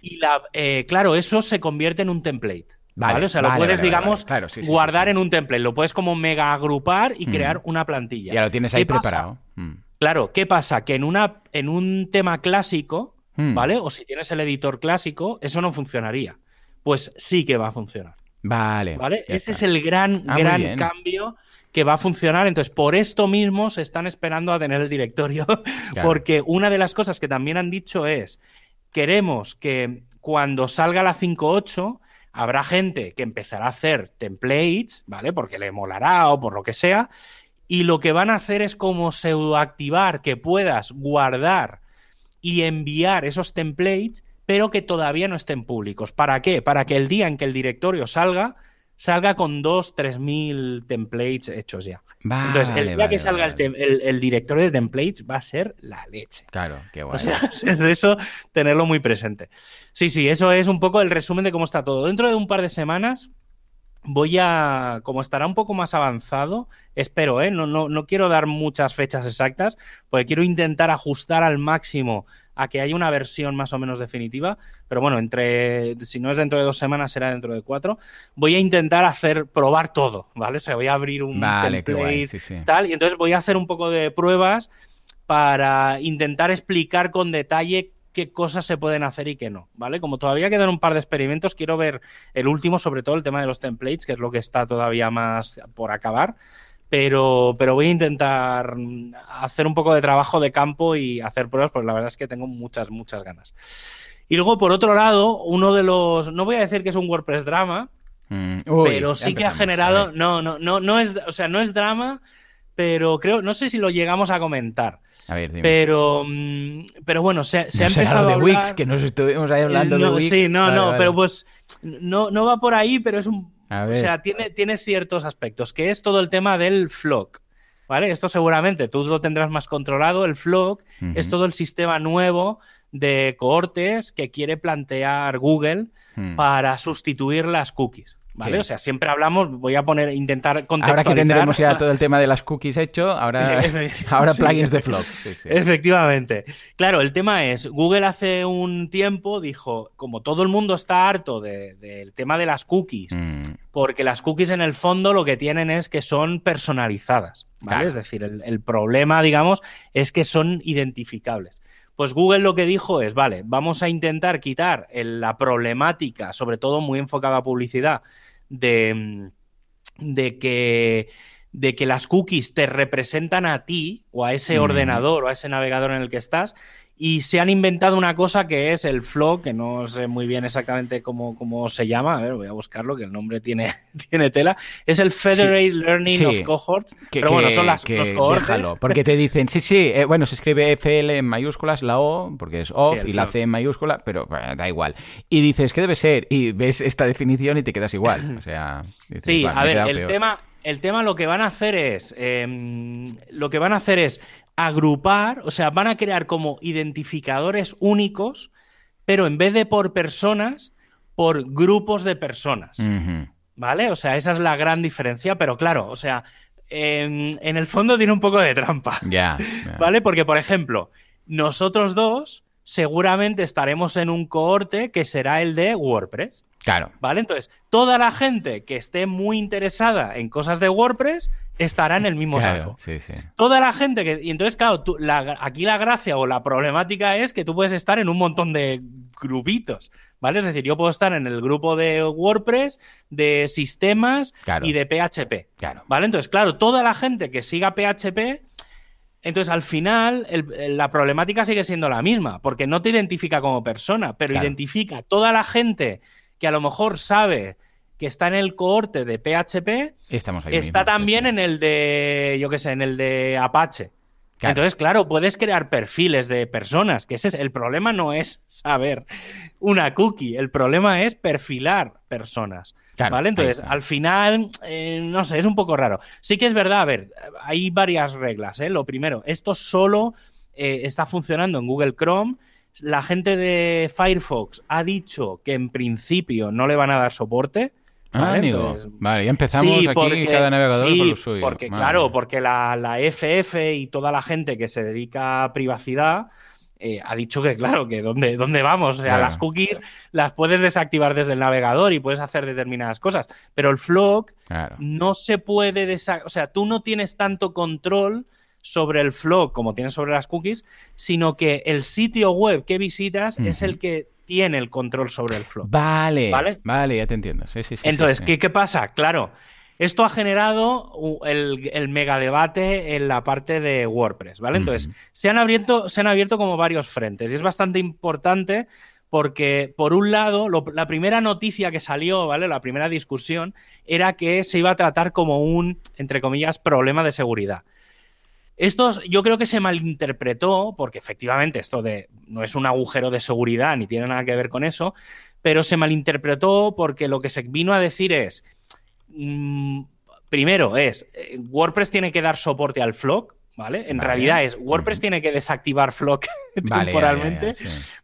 y la, eh, claro, eso se convierte en un template. Vale, O sea, lo puedes, digamos, guardar en un template. Lo puedes como mega agrupar y mm. crear una plantilla. Ya lo tienes ahí preparado. Claro, ¿qué pasa? Que en, una, en un tema clásico. ¿vale? O si tienes el editor clásico, eso no funcionaría. Pues sí que va a funcionar. Vale. ¿Vale? Ese es el gran, ah, gran cambio que va a funcionar. Entonces, por esto mismo se están esperando a tener el directorio. Porque una de las cosas que también han dicho es: queremos que cuando salga la 5.8 Habrá gente que empezará a hacer templates, ¿vale? Porque le molará o por lo que sea. Y lo que van a hacer es como pseudoactivar que puedas guardar y enviar esos templates, pero que todavía no estén públicos. ¿Para qué? Para que el día en que el directorio salga, salga con dos, tres mil templates hechos ya. Entonces, el día que salga el, directorio de templates va a ser la leche. Claro, qué guay. O sea, es eso tenerlo muy presente. Sí, sí, eso es un poco el resumen de cómo está todo. Dentro de un par de semanas voy a, como estará un poco más avanzado, espero, ¿eh? no, no, no quiero dar muchas fechas exactas, porque quiero intentar ajustar al máximo a que haya una versión más o menos definitiva, pero bueno, entre si no es dentro de dos semanas será dentro de cuatro. Voy a intentar hacer probar todo, ¿vale? O sea, voy a abrir un template tal y entonces voy a hacer un poco de pruebas para intentar explicar con detalle qué cosas se pueden hacer y qué no, ¿vale? Como todavía quedan un par de experimentos, quiero ver el último, sobre todo el tema de los templates, que es lo que está todavía más por acabar pero, pero voy a intentar hacer un poco de trabajo de campo y hacer pruebas, porque la verdad es que tengo muchas, muchas ganas. Y luego, por otro lado, uno de los. No voy a decir que es un WordPress drama, mm, pero sí que ha generado. No, no, no, no es. O sea, no es drama, pero creo. No sé si lo llegamos a comentar. A ver, dime. Pero, mm, pero bueno, se, se ha empezado de a Wix, que nos estuvimos ahí hablando de Wix. Sí, no, no, pero pues no, no va por ahí, pero es un o sea, tiene, tiene ciertos aspectos, que es todo el tema del flock. ¿Vale? Esto seguramente tú lo tendrás más controlado. El flock es todo el sistema nuevo de cohortes que quiere plantear Google hmm. para sustituir las cookies. ¿Vale? O sea, siempre hablamos, voy a poner, intentar contextualizar. Ahora que tendremos ya todo el tema de las cookies hecho, ahora, ahora plugins de Flock. Efectivamente. Claro, el tema es, Google hace un tiempo dijo, como todo el mundo está harto del tema de las cookies, mm. porque las cookies en el fondo lo que tienen es que son personalizadas, ¿vale? Es decir, el problema, digamos, es que son identificables. Pues Google lo que dijo es, vale, vamos a intentar quitar la problemática, sobre todo muy enfocada a publicidad, de, de que de que las cookies te representan a ti o a ese ordenador o a ese navegador en el que estás y se han inventado una cosa que es el flow, que no sé muy bien exactamente cómo, cómo se llama. A ver, voy a buscarlo, que el nombre tiene, tiene tela. Es el Federated Learning of Cohorts. pero bueno, son las, los cohortes. porque te dicen, sí, sí, eh, bueno, se escribe FL en mayúsculas, la O, porque es off, y la C en mayúscula, pero da igual. Y dices, ¿qué debe ser? Y ves esta definición y te quedas igual. O sea, sí, a ver, el tema, el tema lo que van a hacer es. Em, lo que van a hacer es agrupar, o sea, van a crear como identificadores únicos, pero en vez de por personas, por grupos de personas. ¿Vale? O sea, esa es la gran diferencia, pero claro, o sea, en, el fondo tiene un poco de trampa. Ya. ¿Vale? Porque, por ejemplo, nosotros dos seguramente estaremos en un cohorte que será el de WordPress. Claro. ¿Vale? Entonces, toda la gente que esté muy interesada en cosas de WordPress estará en el mismo saco. Sí, sí. Toda la gente que. Y entonces, claro, aquí la gracia o la problemática es que tú puedes estar en un montón de grupitos. ¿Vale? Es decir, yo puedo estar en el grupo de WordPress, de sistemas y de PHP. Claro. ¿Vale? Entonces, claro, toda la gente que siga PHP entonces, al final, la problemática sigue siendo la misma, porque no te identifica como persona, pero identifica toda la gente que a lo mejor sabe que está en el cohorte de PHP, está también en el de, yo qué sé, en el de Apache. Entonces, claro, puedes crear perfiles de personas, que ese es el problema no es saber una cookie, el problema es perfilar personas. ¿Vale? Entonces, al final, eh, no sé, es un poco raro. Sí que es verdad, a ver, hay varias reglas. ¿eh? Lo primero, esto solo eh, está funcionando en Google Chrome. La gente de Firefox ha dicho que en principio no le van a dar soporte. Ah, vale, ya empezamos aquí cada navegador por lo suyo. Porque, claro, porque la, la, FF y toda la gente que se dedica a privacidad eh, ha dicho que, claro, que dónde, dónde vamos. O sea, las cookies las puedes desactivar desde el navegador y puedes hacer determinadas cosas. Pero el flock no se puede desactivar. O sea, tú no tienes tanto control sobre el flock como tienes sobre las cookies, sino que el sitio web que visitas es el que tiene el control sobre el flock. Vale, vale, vale ya te entiendo. Sí, sí, sí, Entonces, ¿qué, ¿qué pasa? Claro, esto ha generado el, el mega debate en la parte de WordPress, ¿vale? Entonces, se, han abierto, se han abierto como varios frentes y es bastante importante porque, por un lado, la primera noticia que salió, ¿vale? La primera discusión era que se iba a tratar como un, entre comillas, problema de seguridad. Esto yo creo que se malinterpretó, porque efectivamente esto de, no es un agujero de seguridad ni tiene nada que ver con eso, pero se malinterpretó porque lo que se vino a decir es, Mm, primero es, eh, WordPress tiene que dar soporte al flock, ¿vale? En realidad es, WordPress tiene que desactivar flock temporalmente,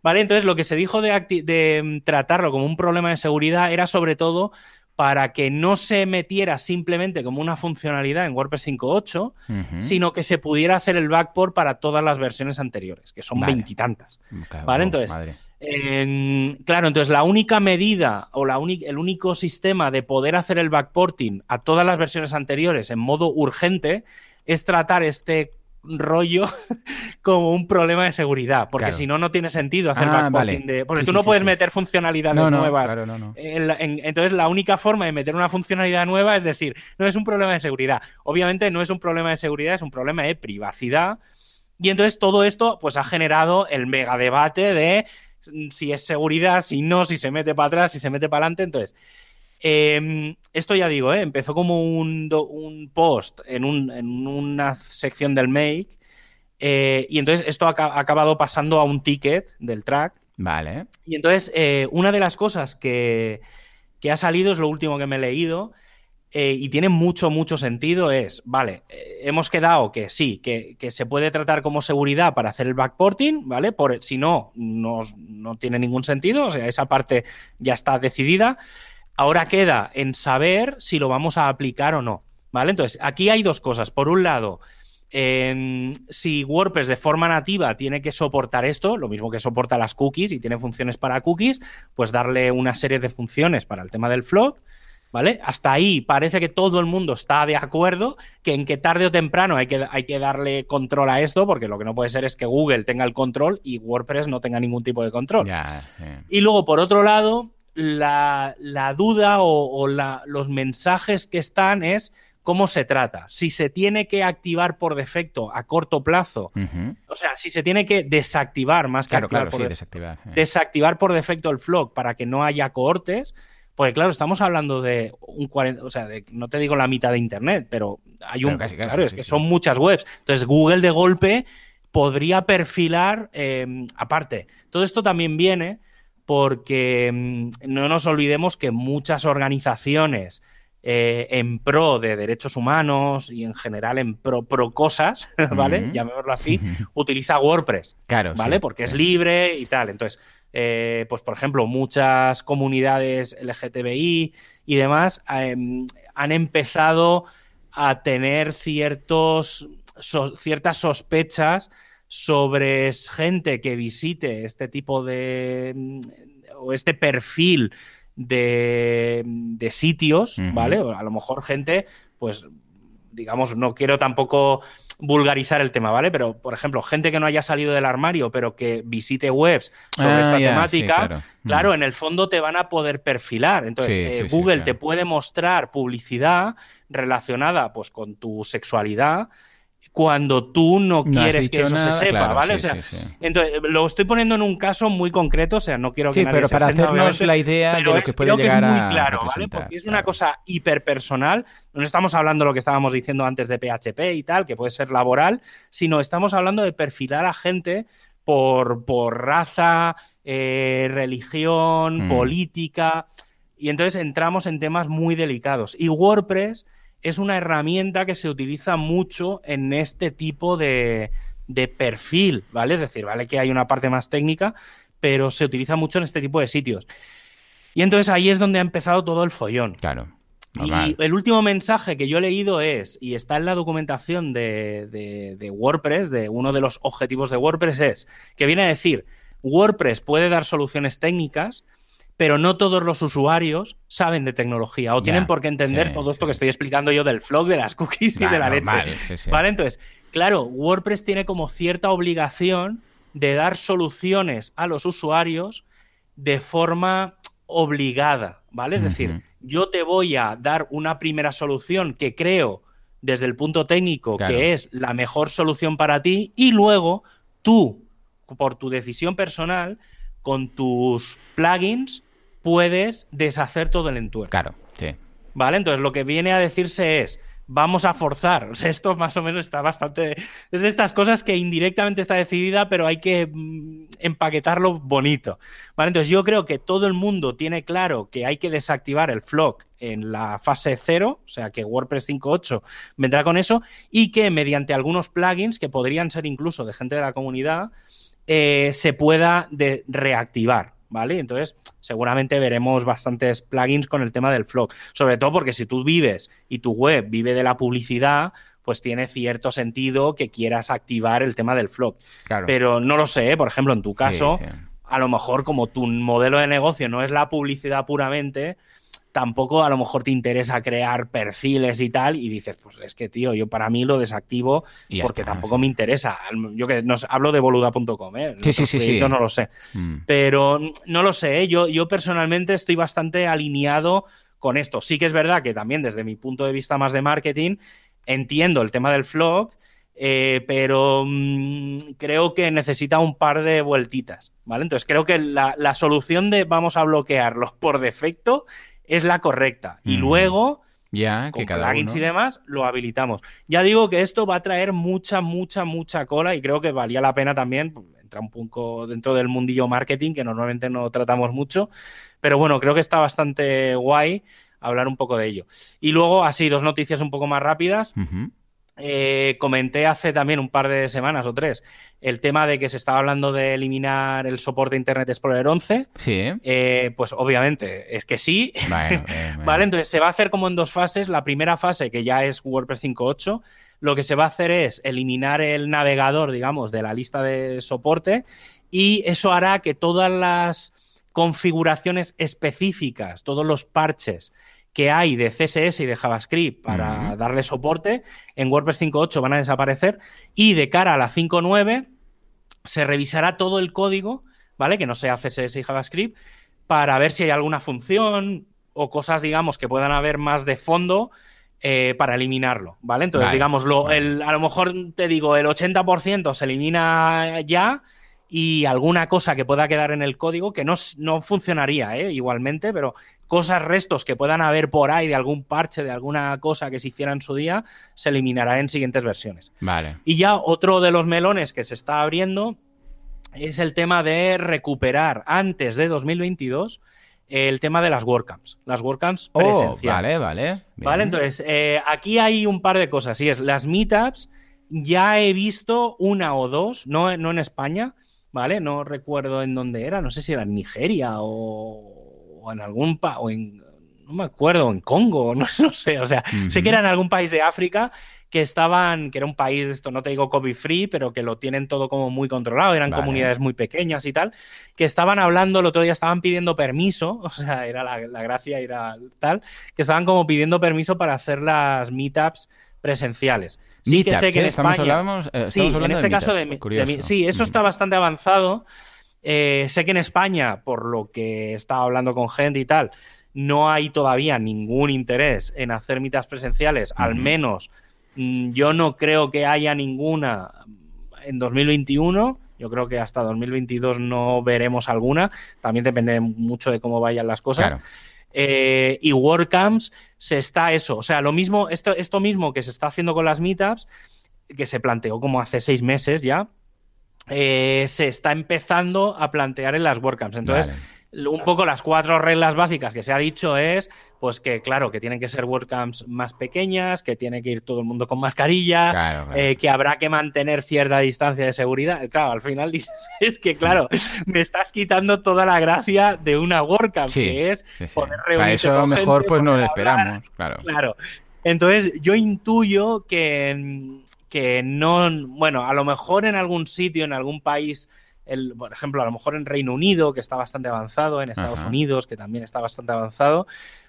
vale, Entonces lo que se dijo de, mm, tratarlo como un problema de seguridad era sobre todo para que no se metiera simplemente como una funcionalidad en WordPress 5.8, sino que se pudiera hacer el backport para todas las versiones anteriores, que son veintitantas. ¿Vale? Entonces, claro, entonces la única medida o la el único sistema de poder hacer el backporting a todas las versiones anteriores en modo urgente es tratar este rollo como un problema de seguridad, porque si no, no tiene sentido hacer ah, de... Porque tú no puedes meter funcionalidades nuevas. entonces, la única forma de meter una funcionalidad nueva es decir, no es un problema de seguridad. Obviamente no es un problema de seguridad, es un problema de privacidad. Y entonces todo esto pues ha generado el mega debate de si es seguridad, si no, si se mete para atrás, si se mete para adelante. Entonces, em, esto ya digo, ¿eh? empezó como un, un post en, una sección del Make. Eh, y entonces esto ha, acabado pasando a un ticket del track. Vale. Y entonces, eh, una de las cosas que, que ha salido, es lo último que me he leído, y tiene mucho, mucho sentido, es, vale, hemos quedado que sí, que, se puede tratar como seguridad para hacer el backporting, ¿vale? Por, si no, no, tiene ningún sentido, o sea, esa parte ya está decidida. Ahora queda en saber si lo vamos a aplicar o no, ¿vale? Entonces, aquí hay dos cosas. Por un lado, si WordPress de forma nativa tiene que soportar esto, lo mismo que soporta las cookies y tiene funciones para cookies, pues darle una serie de funciones para el tema del flow. ¿Vale? Hasta ahí parece que todo el mundo está de acuerdo que en que tarde o temprano hay que, hay que darle control a esto, porque lo que no puede ser es que Google tenga el control y WordPress no tenga ningún tipo de control. Y luego, por otro lado, la, duda o, los mensajes que están es cómo se trata. Si se tiene que activar por defecto a corto plazo, o sea, si se tiene que desactivar más que activar, por desactivar, desactivar por defecto el flock para que no haya cohortes porque claro, estamos hablando de un 40, o sea, de, no te digo la mitad de Internet, pero hay un... claro, es que son muchas webs. Entonces Google de golpe podría perfilar, em, aparte, todo esto también viene porque em, no nos olvidemos que muchas organizaciones eh, en pro de derechos humanos y en general en pro, pro cosas, ¿vale? Llamémoslo así, utiliza WordPress, claro, ¿vale? porque es libre y tal. Entonces, eh, pues por ejemplo, muchas comunidades LGTBI y demás em, han empezado a tener ciertos, ciertas sospechas sobre gente que visite este tipo de o este perfil de, sitios, ¿vale? A lo mejor gente, pues, digamos, no quiero tampoco vulgarizar el tema, ¿vale? Pero, por ejemplo, gente que no haya salido del armario, pero que visite webs sobre ah, esta temática, claro. en el fondo te van a poder perfilar. Entonces, eh, Google te puede mostrar publicidad relacionada pues con tu sexualidad cuando tú no, quieres que eso se sepa, ¿vale? o sea, entonces lo estoy poniendo en un caso muy concreto, o sea, no quiero que nadie pero para hacernos la idea de lo que puede llegar es muy claro, ¿vale? Porque es una cosa hiperpersonal, no estamos hablando de lo que estábamos diciendo antes de PHP y tal, que puede ser laboral, sino estamos hablando de perfilar a gente por, por raza, eh, religión, mm. política Y entonces entramos en temas muy delicados. Y WordPress es una herramienta que se utiliza mucho en este tipo de, de perfil, ¿vale? Es decir, vale que hay una parte más técnica, pero se utiliza mucho en este tipo de sitios. Y entonces ahí es donde ha empezado todo el follón. Claro. Y el último mensaje que yo he leído es, y está en la documentación de, de, WordPress, de uno de los objetivos de WordPress, es que viene a decir, WordPress puede dar soluciones técnicas, pero no todos los usuarios saben de tecnología o tienen por qué entender todo esto que estoy explicando yo del flow, de las cookies y de la leche. ¿Vale? Entonces, claro, WordPress tiene como cierta obligación de dar soluciones a los usuarios de forma obligada, ¿vale? Es decir, yo te voy a dar una primera solución que creo desde el punto técnico que es la mejor solución para ti y luego tú, por tu decisión personal, con tus plugins, puedes deshacer todo el entorno. Claro, sí. ¿Vale? Entonces lo que viene a decirse es, vamos a forzar. O sea, esto más o menos está bastante. Es de estas cosas que indirectamente está decidida, pero hay que mm, empaquetarlo bonito. ¿Vale? Entonces, yo creo que todo el mundo tiene claro que hay que desactivar el flock en la fase 0, o sea que WordPress 5.8 vendrá con eso, y que mediante algunos plugins, que podrían ser incluso de gente de la comunidad, eh, se pueda reactivar. ¿Vale? Entonces, seguramente veremos bastantes plugins con el tema del flock. Sobre todo porque si tú vives y tu web vive de la publicidad, pues tiene cierto sentido que quieras activar el tema del flock. Pero no lo sé, ¿eh? por ejemplo, en tu caso, a lo mejor como tu modelo de negocio no es la publicidad puramente, tampoco a lo mejor te interesa crear perfiles y tal, y dices, pues es que, tío, yo para mí lo desactivo porque tampoco me interesa. Yo que no hablo de boluda.com, ¿eh? Sí, sí, sí, No lo sé. Mm. Pero no lo sé, ¿eh? yo, yo personalmente estoy bastante alineado con esto. Sí que es verdad que también desde mi punto de vista más de marketing, entiendo el tema del vlog, eh, pero mm, creo que necesita un par de vueltitas, ¿vale? Entonces creo que la, la, solución de vamos a bloquearlo por defecto es la correcta. Y luego, ya, con plugins y demás, lo habilitamos. Ya digo que esto va a traer mucha, mucha, mucha cola y creo que valía la pena también. Entra un poco dentro del mundillo marketing, que normalmente no tratamos mucho. Pero bueno, creo que está bastante guay hablar un poco de ello. Y luego, así, dos noticias un poco más rápidas. Eh, comenté hace también un par de semanas o tres el tema de que se estaba hablando de eliminar el soporte Internet Explorer 11. Sí. Eh, pues obviamente es que sí. vale, entonces se va a hacer como en dos fases. La primera fase, que ya es WordPress 5.8, lo que se va a hacer es eliminar el navegador, digamos, de la lista de soporte y eso hará que todas las configuraciones específicas, todos los parches que hay de CSS y de JavaScript para darle soporte, en WordPress 5.8 van a desaparecer y de cara a la 5.9 se revisará todo el código, ¿vale? Que no sea CSS y JavaScript, para ver si hay alguna función o cosas, digamos, que puedan haber más de fondo eh, para eliminarlo, ¿vale? Entonces, digamos, a lo mejor te digo, el 80% se elimina ya y alguna cosa que pueda quedar en el código que no, no funcionaría ¿eh? igualmente, pero cosas, restos que puedan haber por ahí de algún parche, de alguna cosa que se hiciera en su día, se eliminará en siguientes versiones. Vale. Y ya otro de los melones que se está abriendo es el tema de recuperar antes de 2022 el tema de las WordCamps. Las WordCamps oh, Vale, presenciales. vale. Vale, entonces, eh, aquí hay un par de cosas. Y es, las meetups ya he visto una o dos, no, no en España, ¿vale? No recuerdo en dónde era, no sé si era en Nigeria o, en algún país, o en, no me acuerdo, en Congo, no, sé, o sea, sé que era en algún país de África que estaban, que era un país de esto, no te digo COVID free, pero que lo tienen todo como muy controlado, eran comunidades muy pequeñas y tal, que estaban hablando, el otro día estaban pidiendo permiso, o sea, era la, la gracia, era tal, que estaban como pidiendo permiso para hacer las meetups presenciales. Sí que sé que en ¿eh? España... Eh, sí, en este caso de, Sí, eso está bastante avanzado. Eh, sé que en España, por lo que estaba hablando con gente y tal, no hay todavía ningún interés en hacer mitas presenciales, al menos mm, yo no creo que haya ninguna en 2021. Yo creo que hasta 2022 no veremos alguna. También depende mucho de cómo vayan las cosas. Eh, y WordCamps se está eso. O sea, lo mismo, esto, esto mismo que se está haciendo con las meetups, que se planteó como hace seis meses ya, eh, se está empezando a plantear en las WordCamps. Entonces, un poco las cuatro reglas básicas que se ha dicho es, pues que claro, que tienen que ser WordCamps más pequeñas, que tiene que ir todo el mundo con mascarilla, eh, que habrá que mantener cierta distancia de seguridad. Claro, al final dices, es que claro, me estás quitando toda la gracia de una WordCamp, que es poder reunirse Para eso mejor pues no lo esperamos, claro. Claro. Entonces, yo intuyo que, que no, bueno, a lo mejor en algún sitio, en algún país por ejemplo, a lo mejor en Reino Unido, que está bastante avanzado, en Estados Unidos, que también está bastante avanzado,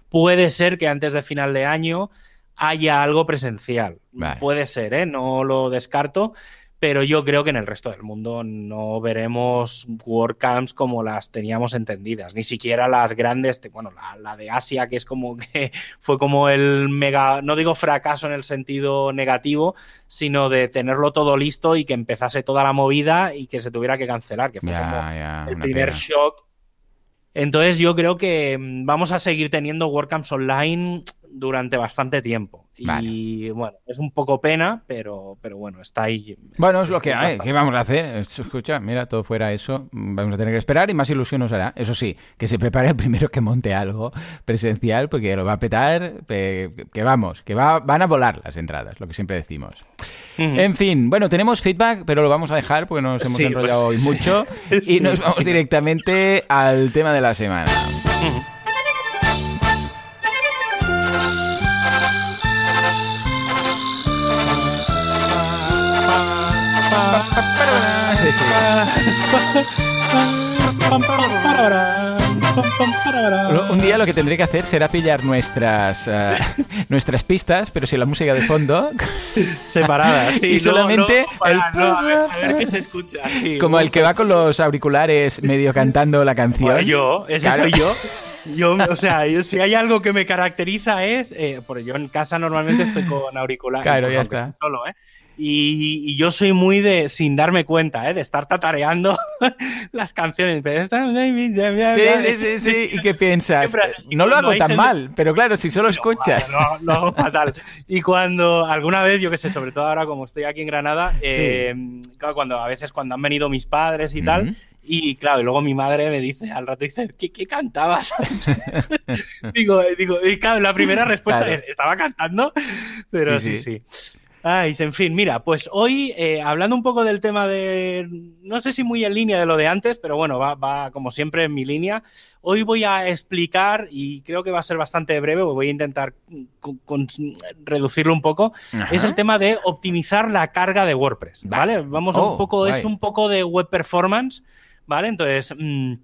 puede ser que antes de final de año haya algo presencial. Puede ser, ¿eh? no lo descarto, pero yo creo que en el resto del mundo no veremos WordCamps como las teníamos entendidas, ni siquiera las grandes, bueno, la, de Asia, que es como que fue como el mega, no digo fracaso en el sentido negativo, sino de tenerlo todo listo y que empezase toda la movida y que se tuviera que cancelar, que fue como el primer shock. Entonces yo creo que mm, vamos a seguir teniendo WordCamps online durante bastante tiempo. Y bueno, es un poco pena, pero, pero bueno, está ahí. Bueno, es lo que hay. ¿Qué vamos a hacer? Escucha, mira, todo fuera eso. Vamos a tener que esperar y más ilusión nos hará. Eso sí, que se prepare el primero que monte algo presencial, porque lo va a petar. Que vamos, que va, van a volar las entradas, lo que siempre decimos. En fin, bueno, tenemos feedback, pero lo vamos a dejar porque nos hemos enrollado hoy mucho. y nos vamos directamente al tema de la semana. Un día lo que tendré que hacer será pillar nuestras eh, nuestras pistas, pero sin la música de fondo separadas, sí, y solamente como el que va con los auriculares medio cantando la canción. yo, ese soy yo. Yo, o sea, si hay algo que me caracteriza es, eh, porque yo en casa normalmente estoy con auriculares, claro, ya está. Solo, ¿eh? Y, yo soy muy de, sin darme cuenta, ¿eh? de estar tatareando las canciones. Sí, sí, sí, ¿Y qué piensas? no lo hago tan mal, pero claro, si solo escuchas. lo hago fatal. Y cuando alguna vez, yo qué sé, sobre todo ahora como estoy aquí en Granada, eh, cuando a veces cuando han venido mis padres y tal, y claro, y luego mi madre me dice al rato, dice, ¿qué, qué cantabas? digo, digo, y claro, la primera respuesta es, estaba cantando, pero sí. sí. Ay, en fin, mira, pues hoy eh, hablando un poco del tema de, no sé si muy en línea de lo de antes, pero bueno, va, como siempre en mi línea. Hoy voy a explicar, y creo que va a ser bastante breve, voy a intentar reducirlo un poco, es el tema de optimizar la carga de WordPress, ¿vale? Vamos un oh, poco, es un poco de web performance, ¿vale? Entonces... Mm,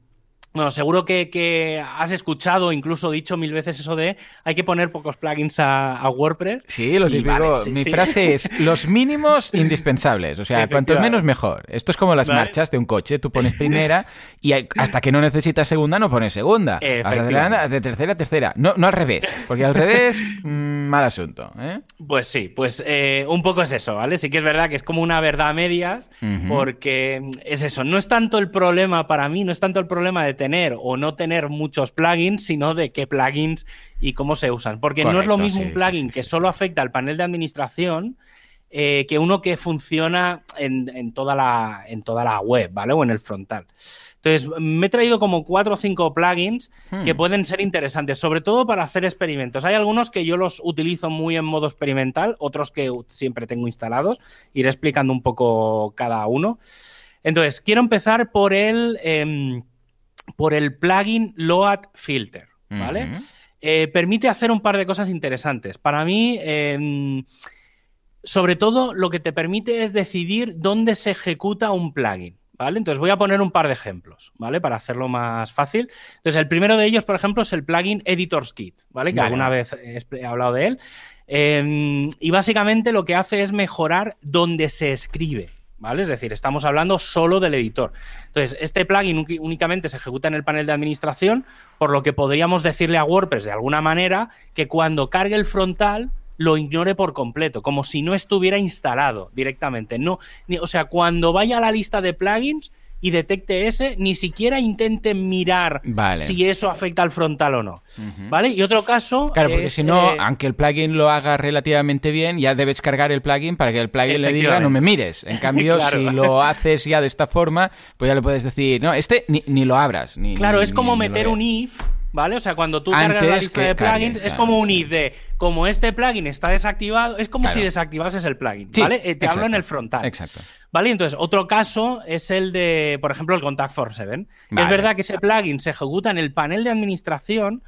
bueno, seguro que, has escuchado, incluso dicho mil veces eso de hay que poner pocos plugins a, WordPress. Sí, lo digo. Mi frase es los mínimos indispensables. O sea, cuantos menos mejor. Esto es como las marchas de un coche. Tú pones primera y hasta que no necesitas segunda, no pones segunda. de tercera a tercera. No, no al revés. Porque al revés, mm, mal asunto. ¿eh? Pues sí, pues eh, un poco es eso, ¿vale? Sí que es verdad que es como una verdad a medias, porque es eso. No es tanto el problema para mí, no es tanto el problema de tener o no tener muchos plugins, sino de qué plugins y cómo se usan. Porque no es lo mismo un plugin que solo afecta al panel de administración eh, que uno que funciona en, toda la, en toda la web, ¿vale? O en el frontal. Entonces, me he traído como cuatro o cinco plugins que hmm. pueden ser interesantes, sobre todo para hacer experimentos. Hay algunos que yo los utilizo muy en modo experimental, otros que siempre tengo instalados. Iré explicando un poco cada uno. Entonces, quiero empezar por el... Em, por el plugin Load Filter, ¿vale? Eh, permite hacer un par de cosas interesantes. Para mí, em, sobre todo, lo que te permite es decidir dónde se ejecuta un plugin. ¿Vale? Entonces voy a poner un par de ejemplos, ¿vale? Para hacerlo más fácil. Entonces, el primero de ellos, por ejemplo, es el plugin Editor's Kit, ¿vale? Que alguna vez he hablado de él. Em, y básicamente lo que hace es mejorar dónde se escribe, ¿vale? Es decir, estamos hablando solo del editor. Entonces, este plugin únicamente se ejecuta en el panel de administración, por lo que podríamos decirle a WordPress de alguna manera que cuando cargue el frontal lo ignore por completo, como si no estuviera instalado directamente. No, o sea, cuando vaya a la lista de plugins, y detecte ese, ni siquiera intente mirar si eso afecta al frontal o no. ¿Vale? Y otro caso. Claro, porque si no, eh, aunque el plugin lo haga relativamente bien, ya debes cargar el plugin para que el plugin le diga no me mires. En cambio, si lo haces ya de esta forma, pues ya le puedes decir, no, este ni, lo abras. Ni, claro, es como meter un if ¿vale? O sea, cuando tú cargas la lista de plugins, es como un if de como este plugin está desactivado, es como si desactivases el plugin, ¿vale? Eh, te hablo en el frontal. Exacto. ¿Vale? Entonces, otro caso es el de, por ejemplo, el Contact for 7. Es verdad que ese plugin se ejecuta en el panel de administración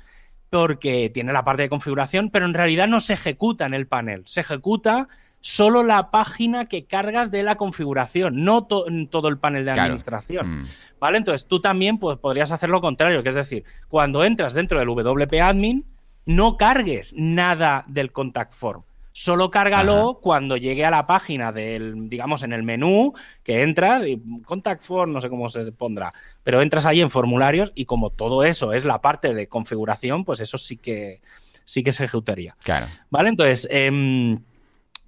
porque tiene la parte de configuración, pero en realidad no se ejecuta en el panel, se ejecuta solo la página que cargas de la configuración, no todo el panel de administración. Mm. ¿Vale? Entonces tú también pues, podrías hacer lo contrario, que es decir, cuando entras dentro del WP Admin, no cargues nada del contact form. Solo cárgalo cuando llegue a la página del, digamos, en el menú que entras y contact form, no sé cómo se pondrá, pero entras ahí en formularios y como todo eso es la parte de configuración, pues eso sí que sí que se ejecutaría. Claro. ¿Vale? Entonces, eh,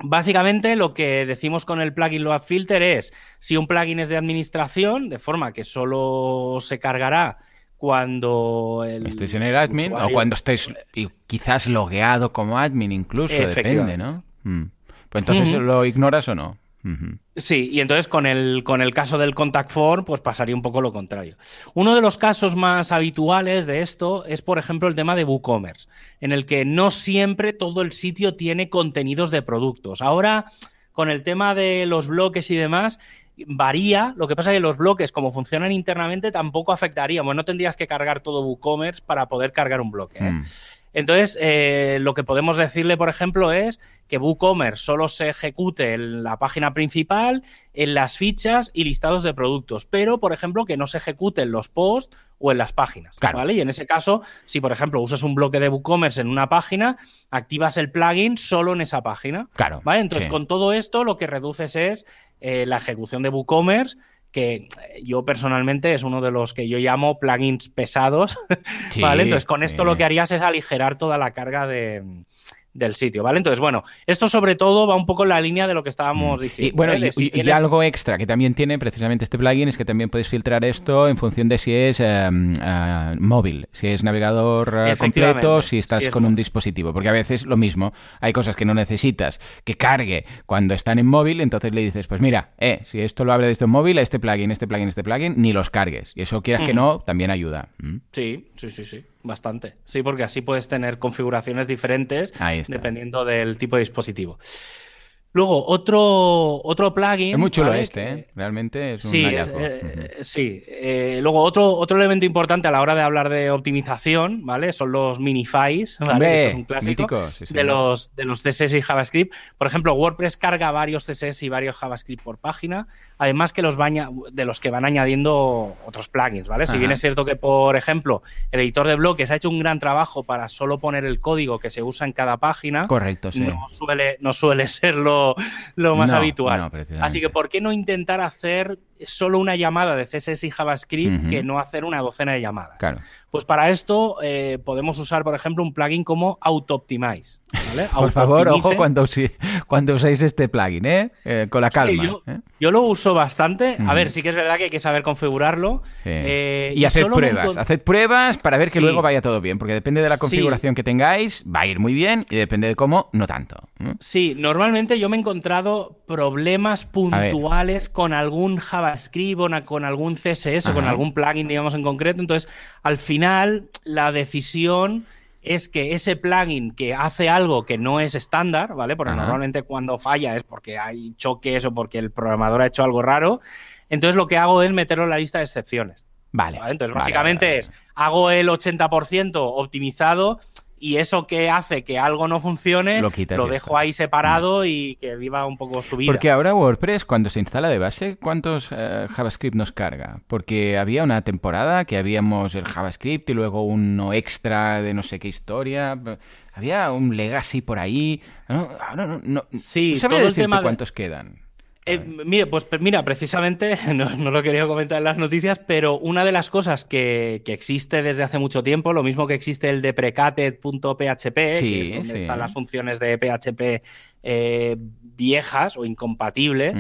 Básicamente lo que decimos con el plugin Load Filter es si un plugin es de administración, de forma que solo se cargará cuando el estéis en el admin o cuando estéis quizás logueado como admin incluso, depende, ¿no? Mm. Pues entonces lo ignoras o no. Sí, y entonces con el, con el caso del Contact Form, pues pasaría un poco lo contrario. Uno de los casos más habituales de esto es, por ejemplo, el tema de WooCommerce, en el que no siempre todo el sitio tiene contenidos de productos. Ahora, con el tema de los bloques y demás, varía. Lo que pasa es que los bloques, como funcionan internamente, tampoco afectaríamos. No tendrías que cargar todo WooCommerce para poder cargar un bloque. ¿eh? Mm. Entonces, eh, lo que podemos decirle, por ejemplo, es que WooCommerce solo se ejecute en la página principal, en las fichas y listados de productos, pero, por ejemplo, que no se ejecute en los posts o en las páginas. ¿vale? Y en ese caso, si, por ejemplo, usas un bloque de WooCommerce en una página, activas el plugin solo en esa página. Claro. ¿vale? Entonces, con todo esto, lo que reduces es eh, la ejecución de WooCommerce que yo personalmente es uno de los que yo llamo plugins pesados, ¿vale? Entonces con esto lo que harías es aligerar toda la carga de, del sitio, ¿vale? Entonces, bueno, esto sobre todo va un poco en la línea de lo que estábamos mm. diciendo. Y, bueno, y, algo extra que también tiene precisamente este plugin es que también puedes filtrar esto en función de si es em, eh, móvil, si es navegador eh, completo, si estás con un dispositivo, porque a veces lo mismo, hay cosas que no necesitas que cargue cuando están en móvil, entonces le dices, pues mira, eh, si esto lo abre desde un móvil, este plugin, este plugin, este plugin, ni los cargues. Y eso quieras que no, también ayuda. ¿Mm? Sí, sí, sí, sí. Bastante. Sí, porque así puedes tener configuraciones diferentes dependiendo del tipo de dispositivo. Luego, otro, otro plugin. Es muy chulo este, ¿eh? Realmente es un Sí, eh, sí. Eh, luego, otro, otro elemento importante a la hora de hablar de optimización, ¿vale? Son los minifys, ¿vale? Esto es un clásico de, los, de los CSS y JavaScript. Por ejemplo, WordPress carga varios CSS y varios JavaScript por página, además que los de los que van añadiendo otros plugins, ¿vale? Si bien es cierto que, por ejemplo, el editor de bloques ha hecho un gran trabajo para solo poner el código que se usa en cada página. Correcto, sí. No suele, no suele serlo lo, más habitual. Así que, ¿por qué no intentar hacer solo una llamada de CSS y JavaScript que no hacer una docena de llamadas? Pues para esto eh, podemos usar, por ejemplo, un plugin como AutoOptimize. Por favor, ojo cuando, cuando uséis este plugin, ¿eh? eh con la calma. ¿eh? yo, lo uso bastante. A ver, sí que es verdad que hay que saber configurarlo. y, haced pruebas. Haced pruebas para ver que luego vaya todo bien, porque depende de la configuración que tengáis, va a ir muy bien y depende de cómo, no tanto. Sí, normalmente yo me he encontrado problemas puntuales con algún JavaScript o con algún CSS o con algún plugin, digamos, en concreto. Entonces, al final, la decisión es que ese plugin que hace algo que no es estándar, ¿vale? Porque normalmente cuando falla es porque hay choques o porque el programador ha hecho algo raro. Entonces lo que hago es meterlo en la lista de excepciones. Vale. Entonces básicamente es, hago el 80% optimizado y eso que hace que algo no funcione, lo, dejo ahí separado mm. y que viva un poco su vida. Porque ahora WordPress, cuando se instala de base, ¿cuántos eh, JavaScript nos carga? Porque había una temporada que habíamos el JavaScript y luego uno extra de no sé qué historia. Había un legacy por ahí. No, no, no, sí, todo el tema cuántos quedan. Eh, mire, pues mira, precisamente, no, lo quería comentar en las noticias, pero una de las cosas que, existe desde hace mucho tiempo, lo mismo que existe el deprecated.php, que es donde están las funciones de PHP eh, viejas o incompatibles,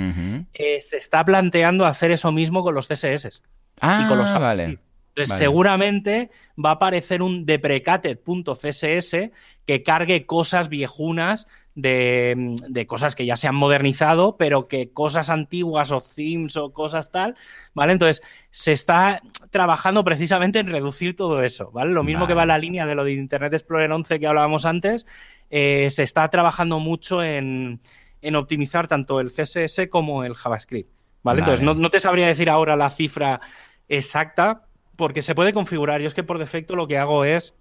se está planteando hacer eso mismo con los CSS. Ah, y con los vale. Entonces, seguramente va a aparecer un deprecated.css que cargue cosas viejunas de, cosas que ya se han modernizado, pero que cosas antiguas o themes o cosas tal, ¿vale? Entonces, se está trabajando precisamente en reducir todo eso, ¿vale? Lo mismo que va en la línea de lo de Internet Explorer 11 que hablábamos antes, eh, se está trabajando mucho en, optimizar tanto el CSS como el JavaScript, ¿vale? Entonces, no, no te sabría decir ahora la cifra exacta, porque se puede configurar. Yo es que por defecto lo que hago es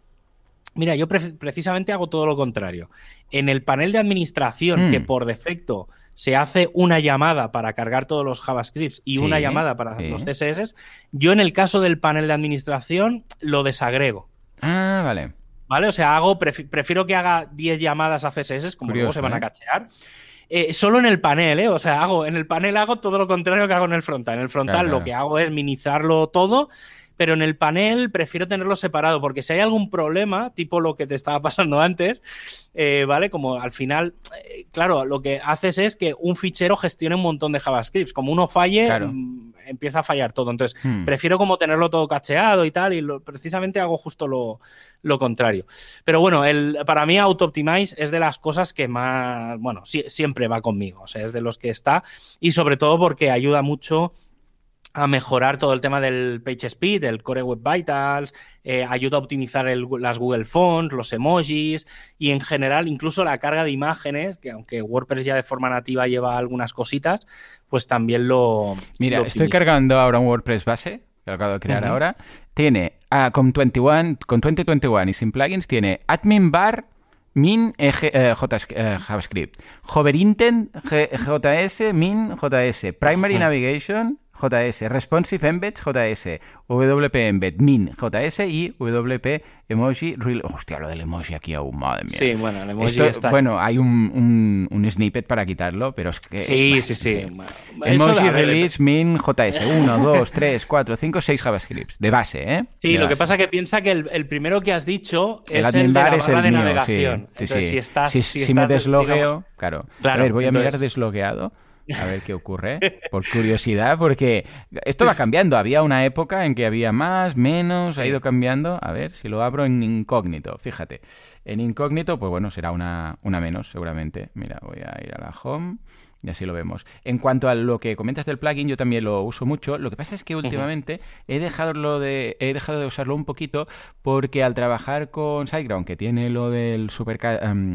Mira, yo precisamente hago todo lo contrario. En el panel de administración, que mm. por defecto se hace una llamada para cargar todos los JavaScripts y una llamada para los CSS, yo en el caso del panel de administración lo desagrego. Ah, vale. ¿Vale? O sea, hago, prefiero que haga 10 llamadas a CSS, como luego se van a ¿eh? cachear. Eh, solo en el panel, ¿eh? O sea, hago, en el panel hago todo lo contrario que hago en el frontal. En el frontal lo que hago es minimizarlo todo pero en el panel prefiero tenerlo separado, porque si hay algún problema, tipo lo que te estaba pasando antes, eh, ¿vale? Como al final, eh, claro, lo que haces es que un fichero gestione un montón de JavaScripts. Como uno falle, mm, empieza a fallar todo. Entonces, hmm. prefiero como tenerlo todo cacheado y tal, y precisamente hago justo lo, contrario. Pero bueno, el, para mí Auto-Optimize es de las cosas que más, bueno, siempre va conmigo, o sea, es de los que está, y sobre todo porque ayuda mucho a mejorar todo el tema del Page Speed, el Core Web Vitals, eh, ayuda a optimizar las Google Fonts, los emojis y en general incluso la carga de imágenes, que aunque WordPress ya de forma nativa lleva algunas cositas, pues también lo... Mira, estoy cargando ahora un WordPress base, que lo acabo de crear ahora. Tiene, ah, con, 21, con 2021 y sin plugins, tiene admin bar min eh, eh, JavaScript, hover intent JS, min JS, primary navigation JS, Responsive Embed JS, WP Embed Min JS y WP Emoji Real. Hostia, lo del emoji aquí aún, madre mía. Sí, bueno, el emoji está... Bueno, hay un, un, snippet para quitarlo, pero es que. Sí, sí, sí. Emoji Release Min JS. 1, 2, 3, 4, 5, 6 JavaScripts. De base, ¿eh? Sí, lo que pasa es que piensa que el, primero que has dicho es el, de la es el de navegación. Sí, sí, Si, estás, si, me deslogueo, claro. A ver, voy a mirar deslogueado a ver qué ocurre, por curiosidad, porque esto va cambiando. Había una época en que había más, menos, ha ido cambiando. A ver si lo abro en incógnito, fíjate. En incógnito, pues bueno, será una, una menos, seguramente. Mira, voy a ir a la home. Y así lo vemos. En cuanto a lo que comentas del plugin, yo también lo uso mucho. Lo que pasa es que últimamente he, dejado lo de, he dejado de usarlo un poquito porque al trabajar con SiteGround, que tiene lo del super... Em,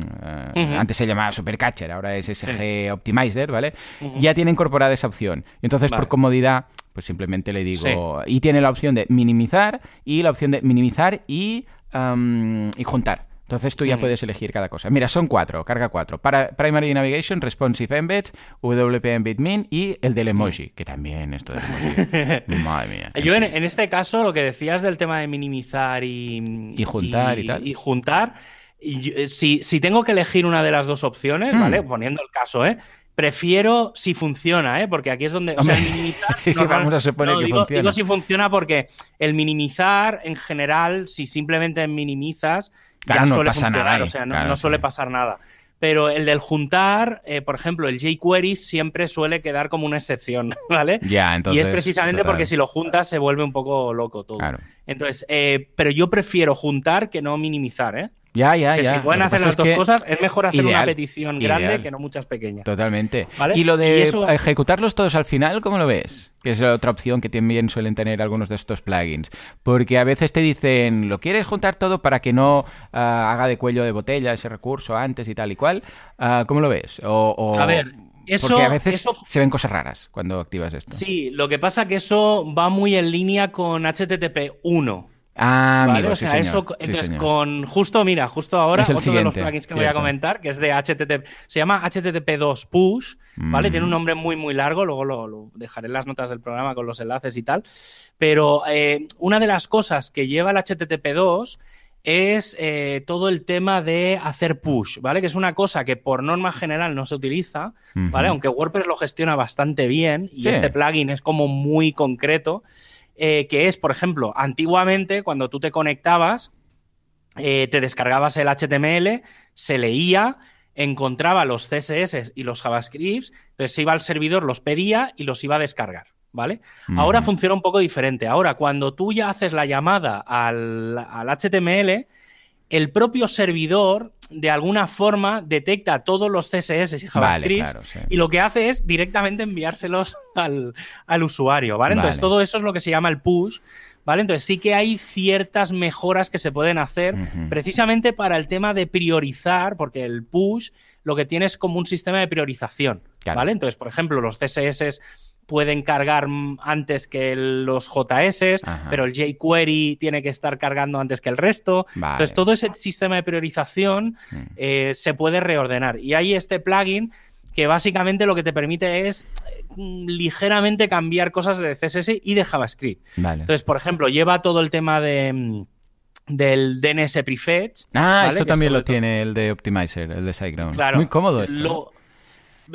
eh, antes se llamaba Supercatcher, ahora es SG Optimizer, ¿vale? Ya tiene incorporada esa opción. Entonces, por comodidad, pues simplemente le digo... Y tiene la opción de minimizar y la opción de minimizar y, em, y juntar. Entonces tú ya mm. puedes elegir cada cosa. Mira, son cuatro, carga cuatro. Para Primary Navigation, Responsive Embeds, WP Embed Min y el del emoji, que también esto del emoji. Madre mía. Yo en, este caso, lo que decías del tema de minimizar y, y juntar y, tal. Y juntar, eh, si, si, tengo que elegir una de las dos opciones, ¿vale? Hmm. Poniendo el caso, ¿eh? Prefiero si funciona, ¿eh? porque aquí es donde. O sea, el minimizar. sí, sí, vamos a suponer que digo, funciona. Digo si funciona porque el minimizar, en general, si simplemente minimizas, ya no suele pasa funcionar, nada o sea, no, suele pasar nada. Pero el del juntar, eh, por ejemplo, el jQuery siempre suele quedar como una excepción, ¿vale? Ya, entonces, y es precisamente porque si lo juntas se vuelve un poco loco todo. Entonces, eh, pero yo prefiero juntar que no minimizar, ¿eh? Ya, ya, ya. Si pueden hacer las dos cosas, es mejor hacer una petición grande que no muchas pequeñas. Totalmente. Y lo de ejecutarlos todos al final, ¿cómo lo ves? Que es otra opción que también suelen tener algunos de estos plugins. Porque a veces te dicen, ¿lo quieres juntar todo para que no ah, haga de cuello de botella ese recurso antes y tal y cual? Ah, ¿Cómo lo ves? O, A ver, eso, Porque a veces se ven cosas raras cuando activas esto. Sí, lo que pasa que eso va muy en línea con HTTP 1. Ah, amigo, o sea, eso, entonces con justo, mira, justo ahora otro de los plugins que voy a comentar, que es de HTTP, se llama HTTP2 Push, ¿vale? Tiene un mm. nombre muy muy largo, luego lo, dejaré en las notas del programa con los enlaces y tal, pero eh, una de las cosas que lleva el HTTP2 es eh, todo el tema de hacer push, ¿vale? Que es una cosa que por norma general no se utiliza, ¿vale? Aunque WordPress lo gestiona bastante bien y este plugin es como muy concreto, eh, que es, por ejemplo, antiguamente cuando tú te conectabas, eh, te descargabas el HTML, se leía, encontraba los CSS y los JavaScripts, entonces se iba al servidor, los pedía y los iba a descargar. ¿Vale? Ahora funciona un poco diferente. Ahora, cuando tú ya haces la llamada al, HTML, el propio servidor de alguna forma detecta todos los CSS y JavaScript y lo que hace es directamente enviárselos al, usuario, ¿vale? Entonces todo eso es lo que se llama el push, ¿vale? Entonces sí que hay ciertas mejoras que se pueden hacer precisamente para el tema de priorizar, porque el push lo que tiene es como un sistema de priorización, ¿vale? Entonces, por ejemplo, los CSS pueden cargar antes que los JS, pero el jQuery tiene que estar cargando antes que el resto. Entonces, todo ese sistema de priorización mm. eh, se puede reordenar. Y hay este plugin que básicamente lo que te permite es mm, ligeramente cambiar cosas de CSS y de JavaScript. Entonces, por ejemplo, lleva todo el tema de mm, del DNS prefetch. Ah, esto también lo tiene el de Optimizer, el de SiteGround. Claro, Muy cómodo esto.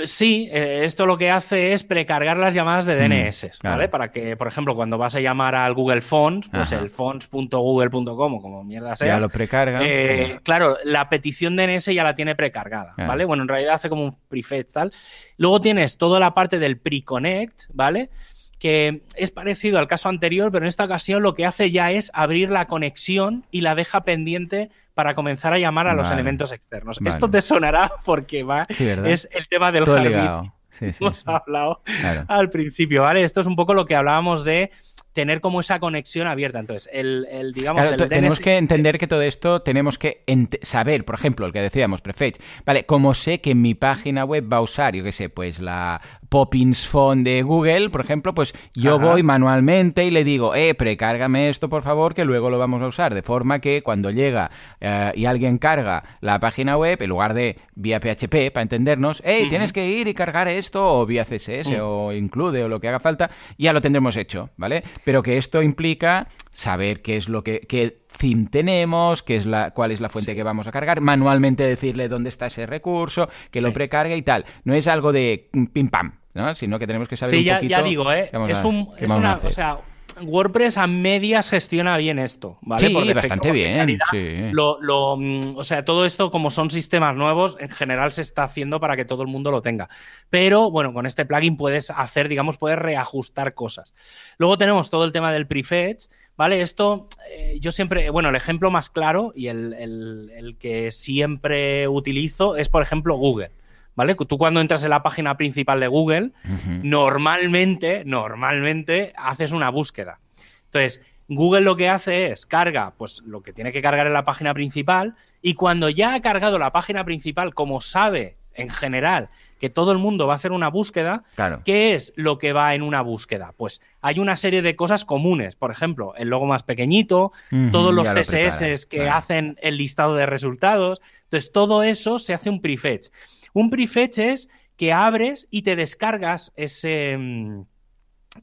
Sí, eh, esto lo que hace es precargar las llamadas de mm, DNS, ¿vale? Para que, por ejemplo, cuando vas a llamar al Google Fonts, pues el fonts.google.com como mierda sea. Ya lo precarga. Eh, claro, la petición DNS ya la tiene precargada, ¿vale? Bueno, en realidad hace como un prefetch tal. Luego tienes toda la parte del pre-connect, ¿vale? Que es parecido al caso anterior, pero en esta ocasión lo que hace ya es abrir la conexión y la deja pendiente para comenzar a llamar a los elementos externos. Esto te sonará porque va, es el tema del Heartbeat. hemos hablado al principio, ¿vale? Esto es un poco lo que hablábamos de tener como esa conexión abierta. Entonces, el, digamos, tenemos que entender que todo esto tenemos que saber, por ejemplo, el que decíamos, Prefetch, vale, como sé que mi página web va a usar, yo qué sé, pues la Poppins Phone de Google, por ejemplo, pues yo voy manualmente y le digo, eh, precárgame esto, por favor, que luego lo vamos a usar. De forma que cuando llega eh, y alguien carga la página web, en lugar de vía PHP, para entendernos, hey, tienes que ir y cargar esto, o vía CSS, mm. o include, o lo que haga falta, ya lo tendremos hecho, ¿vale? Pero que esto implica saber qué es lo que, qué theme tenemos, qué es la, cuál es la fuente que vamos a cargar, manualmente decirle dónde está ese recurso, que lo precargue y tal. No es algo de pim pam, ¿no? Sino que tenemos que saber un poquito. Sí, ya digo, ¿eh? Es, un, es una, o sea, WordPress a medias gestiona bien esto, ¿vale? Sí, bastante bien. Lo, lo, mm, o sea, todo esto, como son sistemas nuevos, en general se está haciendo para que todo el mundo lo tenga. Pero, bueno, con este plugin puedes hacer, digamos, puedes reajustar cosas. Luego tenemos todo el tema del prefetch, ¿vale? Esto, eh, yo siempre, bueno, el ejemplo más claro y el, el que siempre utilizo es, por ejemplo, Google. ¿Vale? Tú cuando entras en la página principal de Google, normalmente, normalmente haces una búsqueda. Entonces, Google lo que hace es carga, pues lo que tiene que cargar en la página principal y cuando ya ha cargado la página principal, como sabe en general que todo el mundo va a hacer una búsqueda, ¿qué es lo que va en una búsqueda? Pues hay una serie de cosas comunes, por ejemplo, el logo más pequeñito, todos los CSS que hacen el listado de resultados, entonces todo eso se hace un prefetch. Un prefetch es que abres y te descargas ese, mm,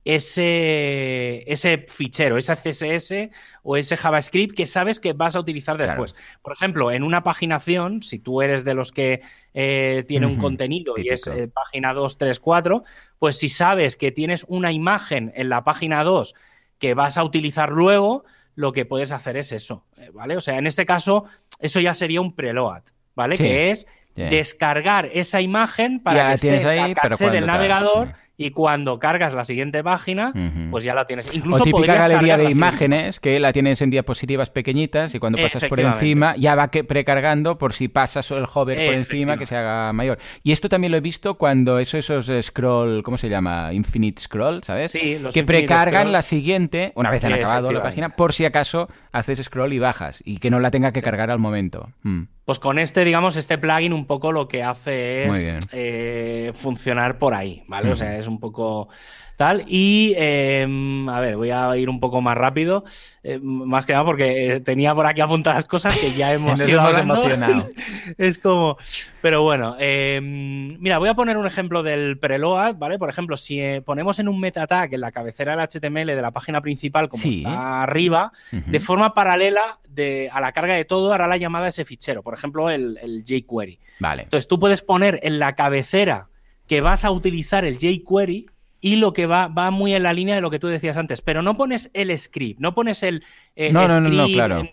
ese, ese fichero, ese CSS o ese JavaScript que sabes que vas a utilizar después. Por ejemplo, en una paginación, si tú eres de los que eh, tiene un contenido y es eh, página 2, 3, 4, pues si sabes que tienes una imagen en la página 2 que vas a utilizar luego, lo que puedes hacer es eso, eh, ¿vale? O sea, en este caso, eso ya sería un preload, ¿vale? Que es descargar esa imagen para que esté en la del navegador y cuando cargas la siguiente página, pues ya la tienes. Incluso o típica galería de imágenes que la tienes en diapositivas pequeñitas y cuando pasas por encima ya va precargando por si pasas el hover por encima que se haga mayor. Y esto también lo he visto cuando eso, esos scroll, ¿cómo se llama? Infinite scroll, ¿sabes? Sí, que precargan la siguiente, una vez han acabado la página, por si acaso haces scroll y bajas y que no la tenga que cargar al momento. Mm. Pues con este, digamos, este plugin un poco lo que hace es eh, funcionar por ahí, ¿vale? O sea, es un poco tal. Y, em, a ver, voy a ir un poco más rápido, eh, más que nada porque tenía por aquí apuntadas cosas que ya hemos ido es como, pero bueno, em, mira, voy a poner un ejemplo del preload, ¿vale? Por ejemplo, si eh, ponemos en un meta tag en la cabecera del HTML de la página principal, como está arriba, de forma paralela de, a la carga de todo hará la llamada a ese fichero, por ejemplo, el, el jQuery. Vale. Entonces tú puedes poner en la cabecera que vas a utilizar el jQuery y lo que va, va muy en la línea de lo que tú decías antes, pero no pones el script, no pones el, no, no, no, claro.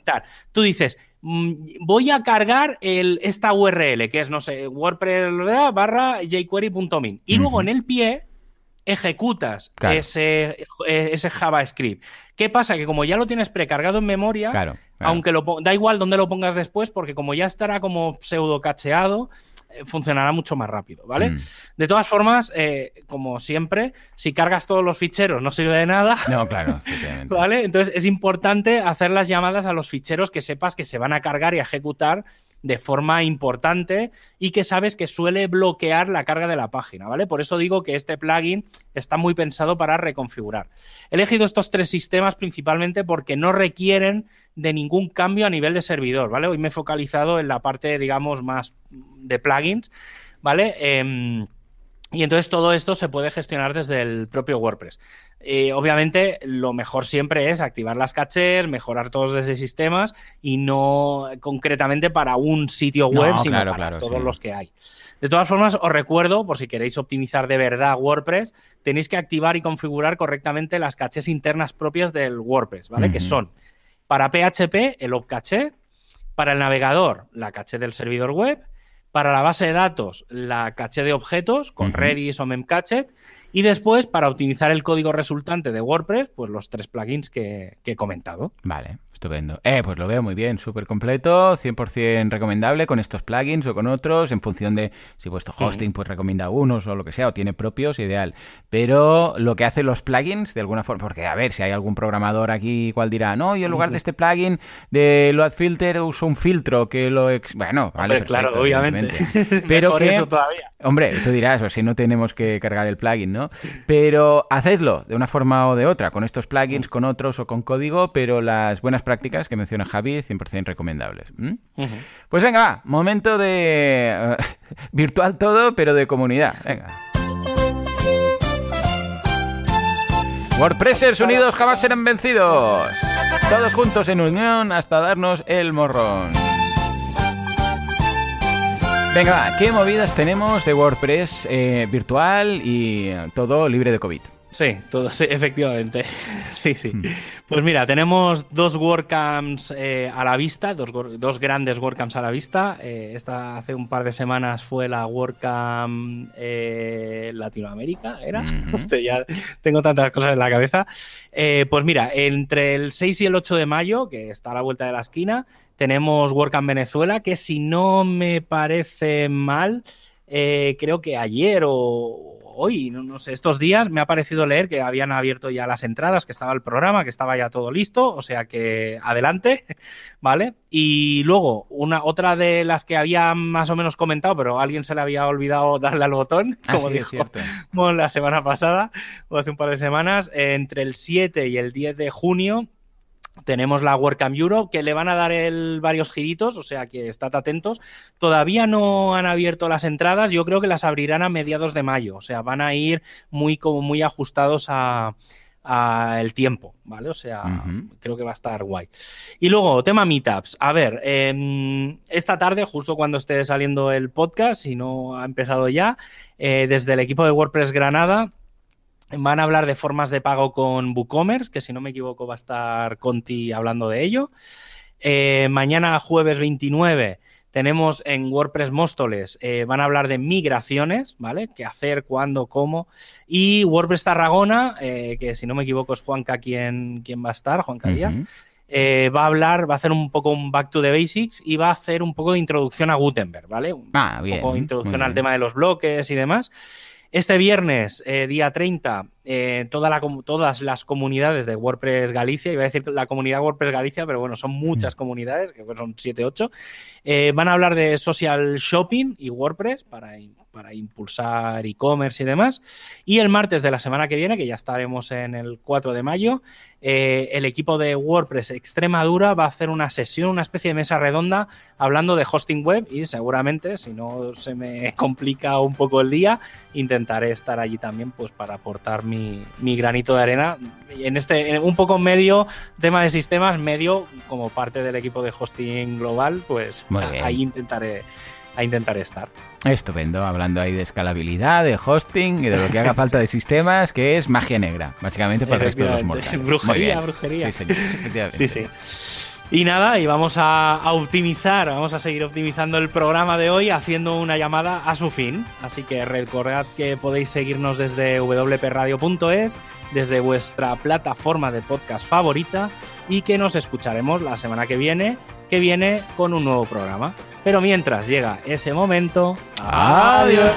Tú dices, mm, voy a cargar el, esta URL, que es, no sé, WordPress barra jQuery.min. Y luego en el pie ejecutas ese, ese, JavaScript. ¿Qué pasa? Que como ya lo tienes precargado en memoria, aunque lo da igual dónde lo pongas después, porque como ya estará como pseudo cacheado, funcionará mucho más rápido, ¿vale? Mm. De todas formas, eh, como siempre, si cargas todos los ficheros no sirve de nada. No, claro. ¿Vale? Entonces es importante hacer las llamadas a los ficheros que sepas que se van a cargar y a ejecutar de forma importante y que sabes que suele bloquear la carga de la página, ¿vale? Por eso digo que este plugin está muy pensado para reconfigurar. He elegido estos tres sistemas principalmente porque no requieren de ningún cambio a nivel de servidor, ¿vale? Hoy me he focalizado en la parte, digamos, más de plugins, ¿vale? Em, y entonces todo esto se puede gestionar desde el propio WordPress. Eh, obviamente, lo mejor siempre es activar las cachés, mejorar todos esos sistemas y no concretamente para un sitio web, sino para todos los que hay. De todas formas, os recuerdo, por si queréis optimizar de verdad WordPress, tenéis que activar y configurar correctamente las cachés internas propias del WordPress, ¿vale? Que son para PHP el opcaché, para el navegador la caché del servidor web, para la base de datos, la caché de objetos con Redis o Memcached. Y después, para optimizar el código resultante de WordPress, pues los tres plugins que, que he comentado. Vale. Estupendo. Eh, pues lo veo muy bien, súper completo, 100% recomendable con estos plugins o con otros, en función de si vuestro hosting pues recomienda unos o lo que sea, o tiene propios, ideal. Pero lo que hacen los plugins, de alguna forma, porque a ver, si hay algún programador aquí cual dirá, no, yo en lugar de este plugin de Load Filter uso un filtro que lo... Bueno, vale, claro, obviamente. Pero que... Eso todavía. Hombre, tú dirás, o si no tenemos que cargar el plugin, ¿no? Pero hacedlo de una forma o de otra, con estos plugins, con otros o con código, pero las buenas prácticas prácticas que menciona Javi, 100% recomendables. Pues venga, momento de... Eh, virtual todo, pero de comunidad. Venga. WordPressers unidos jamás serán vencidos. Todos juntos en unión hasta darnos el morrón. Venga, ¿qué movidas tenemos de WordPress eh, virtual y todo libre de COVID? Sí, todo, sí, efectivamente. Sí, sí. Hmm. Pues mira, tenemos dos WordCamps eh, a la vista, dos, dos, grandes WordCamps a la vista. Eh, esta hace un par de semanas fue la WordCamp eh, Latinoamérica, ¿era? ya tengo tantas cosas en la cabeza. pues mira, entre el 6 y el 8 de mayo, que está a la vuelta de la esquina, tenemos WordCamp Venezuela, que si no me parece mal, creo que ayer o hoy, no, sé, estos días me ha parecido leer que habían abierto ya las entradas, que estaba el programa, que estaba ya todo listo, o sea que adelante, ¿vale? Y luego, una otra de las que había más o menos comentado, pero a alguien se le había olvidado darle al botón, ah, como dijo la semana pasada, o hace un par de semanas, entre el 7 y el 10 de junio tenemos la WordCamp Europe que le van a dar el, varios giritos, o sea que estad atentos. Todavía no han abierto las entradas, yo creo que las abrirán a mediados de mayo, o sea, van a ir muy, como muy ajustados a, el tiempo, ¿vale? O sea, creo que va a estar guay. Y luego, tema meetups. A ver, em, esta tarde, justo cuando esté saliendo el podcast, si no ha empezado ya, eh, desde el equipo de WordPress Granada Van a hablar de formas de pago con WooCommerce, que si no me equivoco va a estar Conti hablando de ello. Eh, mañana, jueves 29, tenemos en WordPress Móstoles, eh, van a hablar de migraciones, ¿vale? ¿Qué hacer, cuándo, cómo? Y WordPress Tarragona, eh, que si no me equivoco es Juanca quien, quien va a estar, Juanca Díaz. va a hablar, va a hacer un poco un back to the basics y va a hacer un poco de introducción a Gutenberg, ¿vale? Un ah, poco de introducción al tema de los bloques y demás. Este viernes, eh, día 30, eh, todas las comunidades de WordPress Galicia, iba a decir la comunidad WordPress Galicia, pero bueno, son muchas mm. comunidades, que son 7, 8, eh, van a hablar de social shopping y WordPress para para impulsar e-commerce y demás. Y el martes de la semana que viene, que ya estaremos en el 4 de mayo, eh, el equipo de WordPress Extremadura va a hacer una sesión, una especie de mesa redonda hablando de hosting web y seguramente, si no se me complica un poco el día, intentaré estar allí también pues para aportar mi, granito de arena en este un poco medio tema de sistemas, medio como parte del equipo de hosting global, pues ahí intentaré a intentar estar. Estupendo, hablando ahí de escalabilidad, de hosting y de lo que haga falta de sistemas, que es magia negra, básicamente para el resto de los mortales. Brujería, brujería. Sí, sí, sí. Y nada, y vamos a, optimizar, vamos a seguir optimizando el programa de hoy haciendo una llamada a su fin. Así que recordad que podéis seguirnos desde wpradio.es, desde vuestra plataforma de podcast favorita y que nos escucharemos la semana que viene, que viene con un nuevo programa. Pero mientras llega ese momento, adiós.